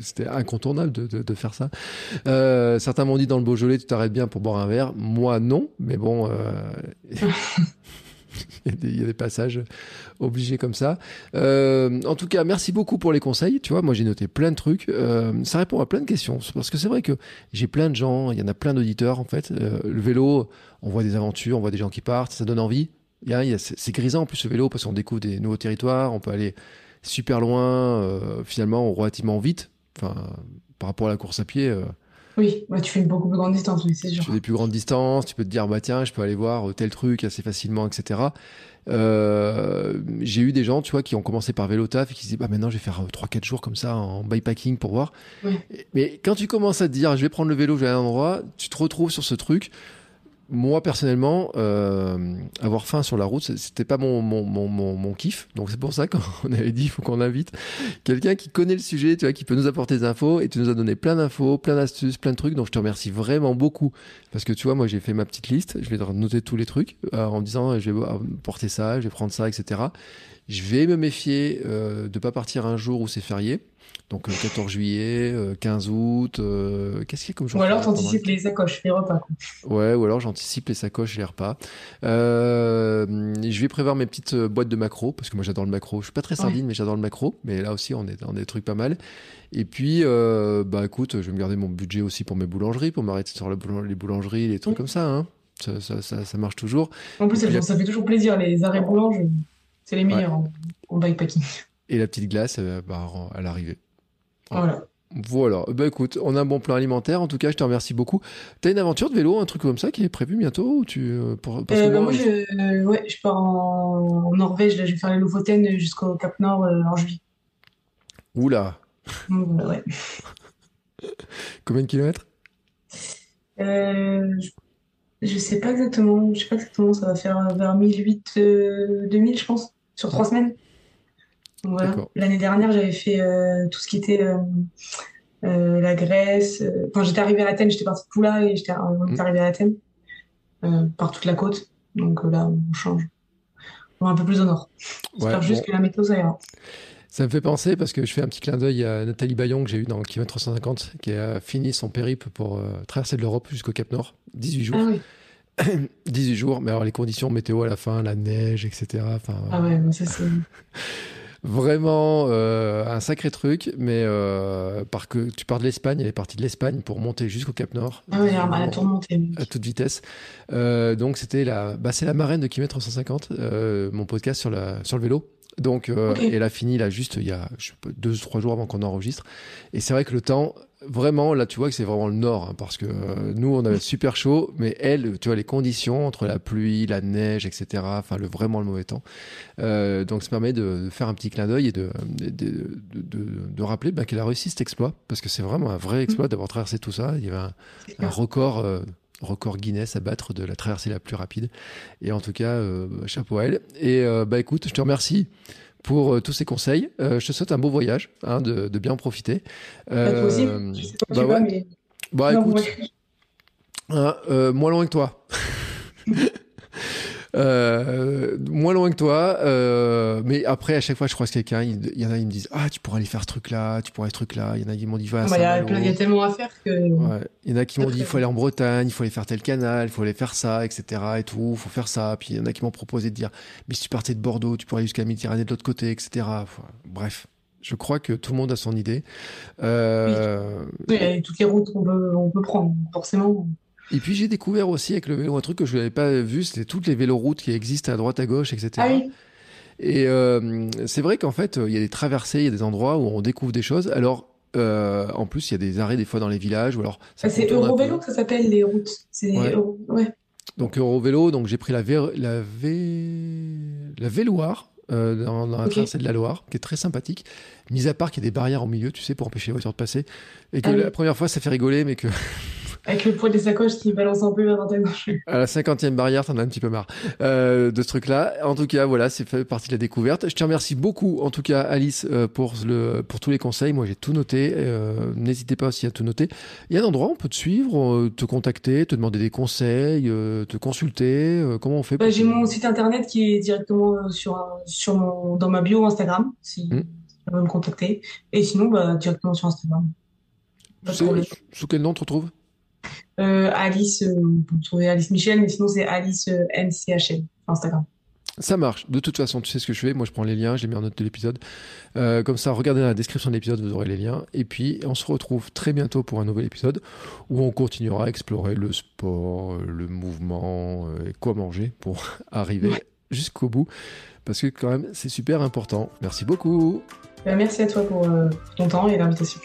Speaker 1: C'était incontournable de, faire ça. Euh, certains m'ont dit dans le Beaujolais, tu t'arrêtes bien pour boire un verre. Moi, non. Mais bon, euh, *laughs* il, y a des, passages obligés comme ça. Euh, en tout cas, merci beaucoup pour les conseils. Tu vois, moi j'ai noté plein de trucs. Euh, ça répond à plein de questions. Parce que c'est vrai que j'ai plein de gens, il y en a plein d'auditeurs en fait. Euh, le vélo, on voit des aventures, on voit des gens qui partent, ça donne envie. C'est grisant en plus le vélo parce qu'on découvre des nouveaux territoires, on peut aller super loin, finalement relativement vite. Enfin, par rapport à la course à pied.
Speaker 2: Oui, tu fais une beaucoup plus grande distance, oui, c'est sûr.
Speaker 1: Tu fais des plus grandes distances, tu peux te dire, bah tiens, je peux aller voir tel truc assez facilement, etc. Euh, j'ai eu des gens, tu vois, qui ont commencé par vélo taf et qui se disent, bah maintenant je vais faire 3-4 euh, jours comme ça en bikepacking pour voir. Mais quand tu commences à te dire, je vais prendre le vélo, je vais à un endroit, tu te retrouves sur ce truc moi personnellement, euh, avoir faim sur la route, c'était pas mon, mon, mon, mon, kiff. Donc c'est pour ça qu'on *laughs* avait dit, il faut qu'on invite quelqu'un qui connaît le sujet, tu vois, qui peut nous apporter des infos. Et tu nous as donné plein d'infos, plein d'astuces, plein de trucs. Donc je te remercie vraiment beaucoup parce que tu vois, moi j'ai fait ma petite liste. Je vais noter tous les trucs euh, en disant, je vais porter ça, je vais prendre ça, etc. Je vais me méfier euh, de pas partir un jour où c'est férié. Donc 14 euh, juillet, 15 euh, août, euh, qu'est-ce qu'il y a comme jour
Speaker 2: Ou alors t'anticipes les sacoches, les repas.
Speaker 1: Ouais, ou alors j'anticipe les sacoches, les repas. je vais prévoir mes petites boîtes de macro, parce que moi j'adore le macro. Je suis pas très sardine, mais j'adore le macro. Mais là aussi, on est dans des trucs pas mal. Et puis, bah écoute, je vais me garder mon budget aussi pour mes boulangeries, pour m'arrêter sur les boulangeries, les trucs comme ça. Hein. Ça, ça, ça, marche toujours.
Speaker 2: En plus, ça, fait toujours plaisir. Les arrêts boulanges, c'est les meilleurs en, en bikepacking.
Speaker 1: Et la petite glace, bah, à l'arrivée.
Speaker 2: Voilà.
Speaker 1: Voilà. Bah écoute, on a un bon plan alimentaire. En tout cas, je te remercie beaucoup. T'as une aventure de vélo, un truc comme ça qui est prévu bientôt ou tu
Speaker 2: euh, pour, parce euh, que bah, moi, je, ouais, je pars en, Norvège. Là, je vais faire les Lofoten jusqu'au Cap Nord euh, en juillet.
Speaker 1: Oula.
Speaker 2: ouais. *laughs*
Speaker 1: Combien de kilomètres?
Speaker 2: Je, je, sais pas exactement. Je sais pas exactement. Ça va faire vers 1008, 2000, je pense, sur trois semaines. L'année dernière, j'avais fait euh, tout ce qui était euh, euh, la Grèce. Enfin, j'étais arrivé à Athènes, j'étais partie de Poula et j'étais mmh. arrivé à Athènes par toute la côte. Donc là, on change. On va un peu plus au nord. J'espère juste que la météo, ça ira.
Speaker 1: Ça me fait penser, parce que je fais un petit clin d'œil à Nathalie Bayon que j'ai eu dans le kilomètre 350, qui a fini son périple pour traverser de l'Europe jusqu'au Cap Nord, 18 jours.
Speaker 2: Ah
Speaker 1: 18 *coughs* jours, mais alors les conditions météo à la fin, la neige, etc. Enfin,
Speaker 2: ah ouais, ça c'est. *laughs*
Speaker 1: Vraiment euh, un sacré truc, mais euh, par que tu pars de l'Espagne, elle est partie de l'Espagne pour monter jusqu'au Cap Nord.
Speaker 2: Ah oui, elle a tout remonté.
Speaker 1: À toute vitesse. Euh, donc c'était la, bah, c'est la marraine de kilomètre 150, euh, mon podcast sur la sur le vélo. Donc, euh, elle a fini là juste il y a je sais pas, deux trois jours avant qu'on enregistre. Et c'est vrai que le temps, vraiment, là, tu vois que c'est vraiment le nord, hein, parce que euh, nous, on avait super chaud, mais elle, tu vois, les conditions entre la pluie, la neige, etc., enfin, le, vraiment le mauvais temps. Euh, donc, ça permet de, faire un petit clin d'œil et de, de, rappeler ben, qu'elle a réussi cet exploit, parce que c'est vraiment un vrai exploit d'avoir traversé tout ça. Il y avait un, record. Euh, record Guinness à battre de la traversée la plus rapide. Et en tout cas, chapeau à elle. Et bah écoute, je te remercie pour euh, tous ces conseils. Euh, je te souhaite un beau voyage, hein, de, de, bien en profiter.
Speaker 2: Euh, aussi. Je sais pas, bah, ouais. mais...
Speaker 1: bah écoute, hein, euh, moins loin que toi. *laughs* Euh, moins loin que toi, euh, mais après à chaque fois je croise quelqu'un, il, y en a ils me disent ah tu pourrais aller faire ce truc là, tu pourrais ce truc là, il y en a qui m'ont dit
Speaker 2: va. Il y, a tellement à faire que.
Speaker 1: Ouais. Il y en a qui m'ont dit il faut aller en Bretagne, il faut aller faire tel canal, il faut aller faire ça, etc. et tout, il faut faire ça. Puis il y en a qui m'ont proposé de dire mais si tu partais de Bordeaux, tu pourrais aller jusqu'à la Méditerranée de l'autre côté, etc. bref. Je crois que tout le monde a son idée.
Speaker 2: Euh... Oui, il y a toutes les routes qu'on peut, on peut prendre, forcément.
Speaker 1: Et puis j'ai découvert aussi avec le vélo un truc que je n'avais pas vu, c'était toutes les véloroutes qui existent à droite à gauche, etc.
Speaker 2: Ah oui.
Speaker 1: Et euh, c'est vrai qu'en fait, il y a des traversées, il y a des endroits où on découvre des choses. Alors, euh, en plus, il y a des arrêts des fois dans les villages. Ou alors,
Speaker 2: ah, c'est Eurovélo que ça s'appelle les routes. Ouais. ouais.
Speaker 1: Donc Eurovélo, donc j'ai pris la, vé... la, vé... la Véloire. Euh, dans, dans, la traversée de la Loire, qui est très sympathique. Mis à part qu'il y a des barrières au milieu, tu sais, pour empêcher les voitures de passer. Et que ah la première fois, ça fait rigoler, mais que *laughs*
Speaker 2: avec le poids des sacoches qui balance un peu vers *laughs* gauche.
Speaker 1: À la cinquantième barrière, t'en as un petit peu marre euh, de ce truc-là. En tout cas, voilà, c'est fait partie de la découverte. Je te remercie beaucoup, en tout cas, Alice, euh, pour le pour tous les conseils. Moi, j'ai tout noté. Euh, N'hésitez pas aussi à tout noter. Il y a un endroit où on peut te suivre, te contacter, te demander des conseils, te consulter. comment on fait
Speaker 2: bah, J'ai mon site internet qui est directement sur sur mon dans ma bio Instagram, si mmh. veut me contacter. Et sinon, bah, directement sur Instagram.
Speaker 1: Sous quel nom on te retrouve
Speaker 2: euh, Alice, euh, vous trouvez Alice Michel, mais sinon c'est Alice euh, MCHL Instagram.
Speaker 1: Ça marche. De toute façon, tu sais ce que je fais. Moi, je prends les liens, je les mets en note de l'épisode. Euh, comme ça, regardez dans la description de l'épisode, vous aurez les liens. Et puis, on se retrouve très bientôt pour un nouvel épisode où on continuera à explorer le sport, le mouvement et quoi manger pour *laughs* arriver jusqu'au bout. Parce que quand même, c'est super important. Merci beaucoup.
Speaker 2: Bah, merci à toi pour ton temps et l'invitation.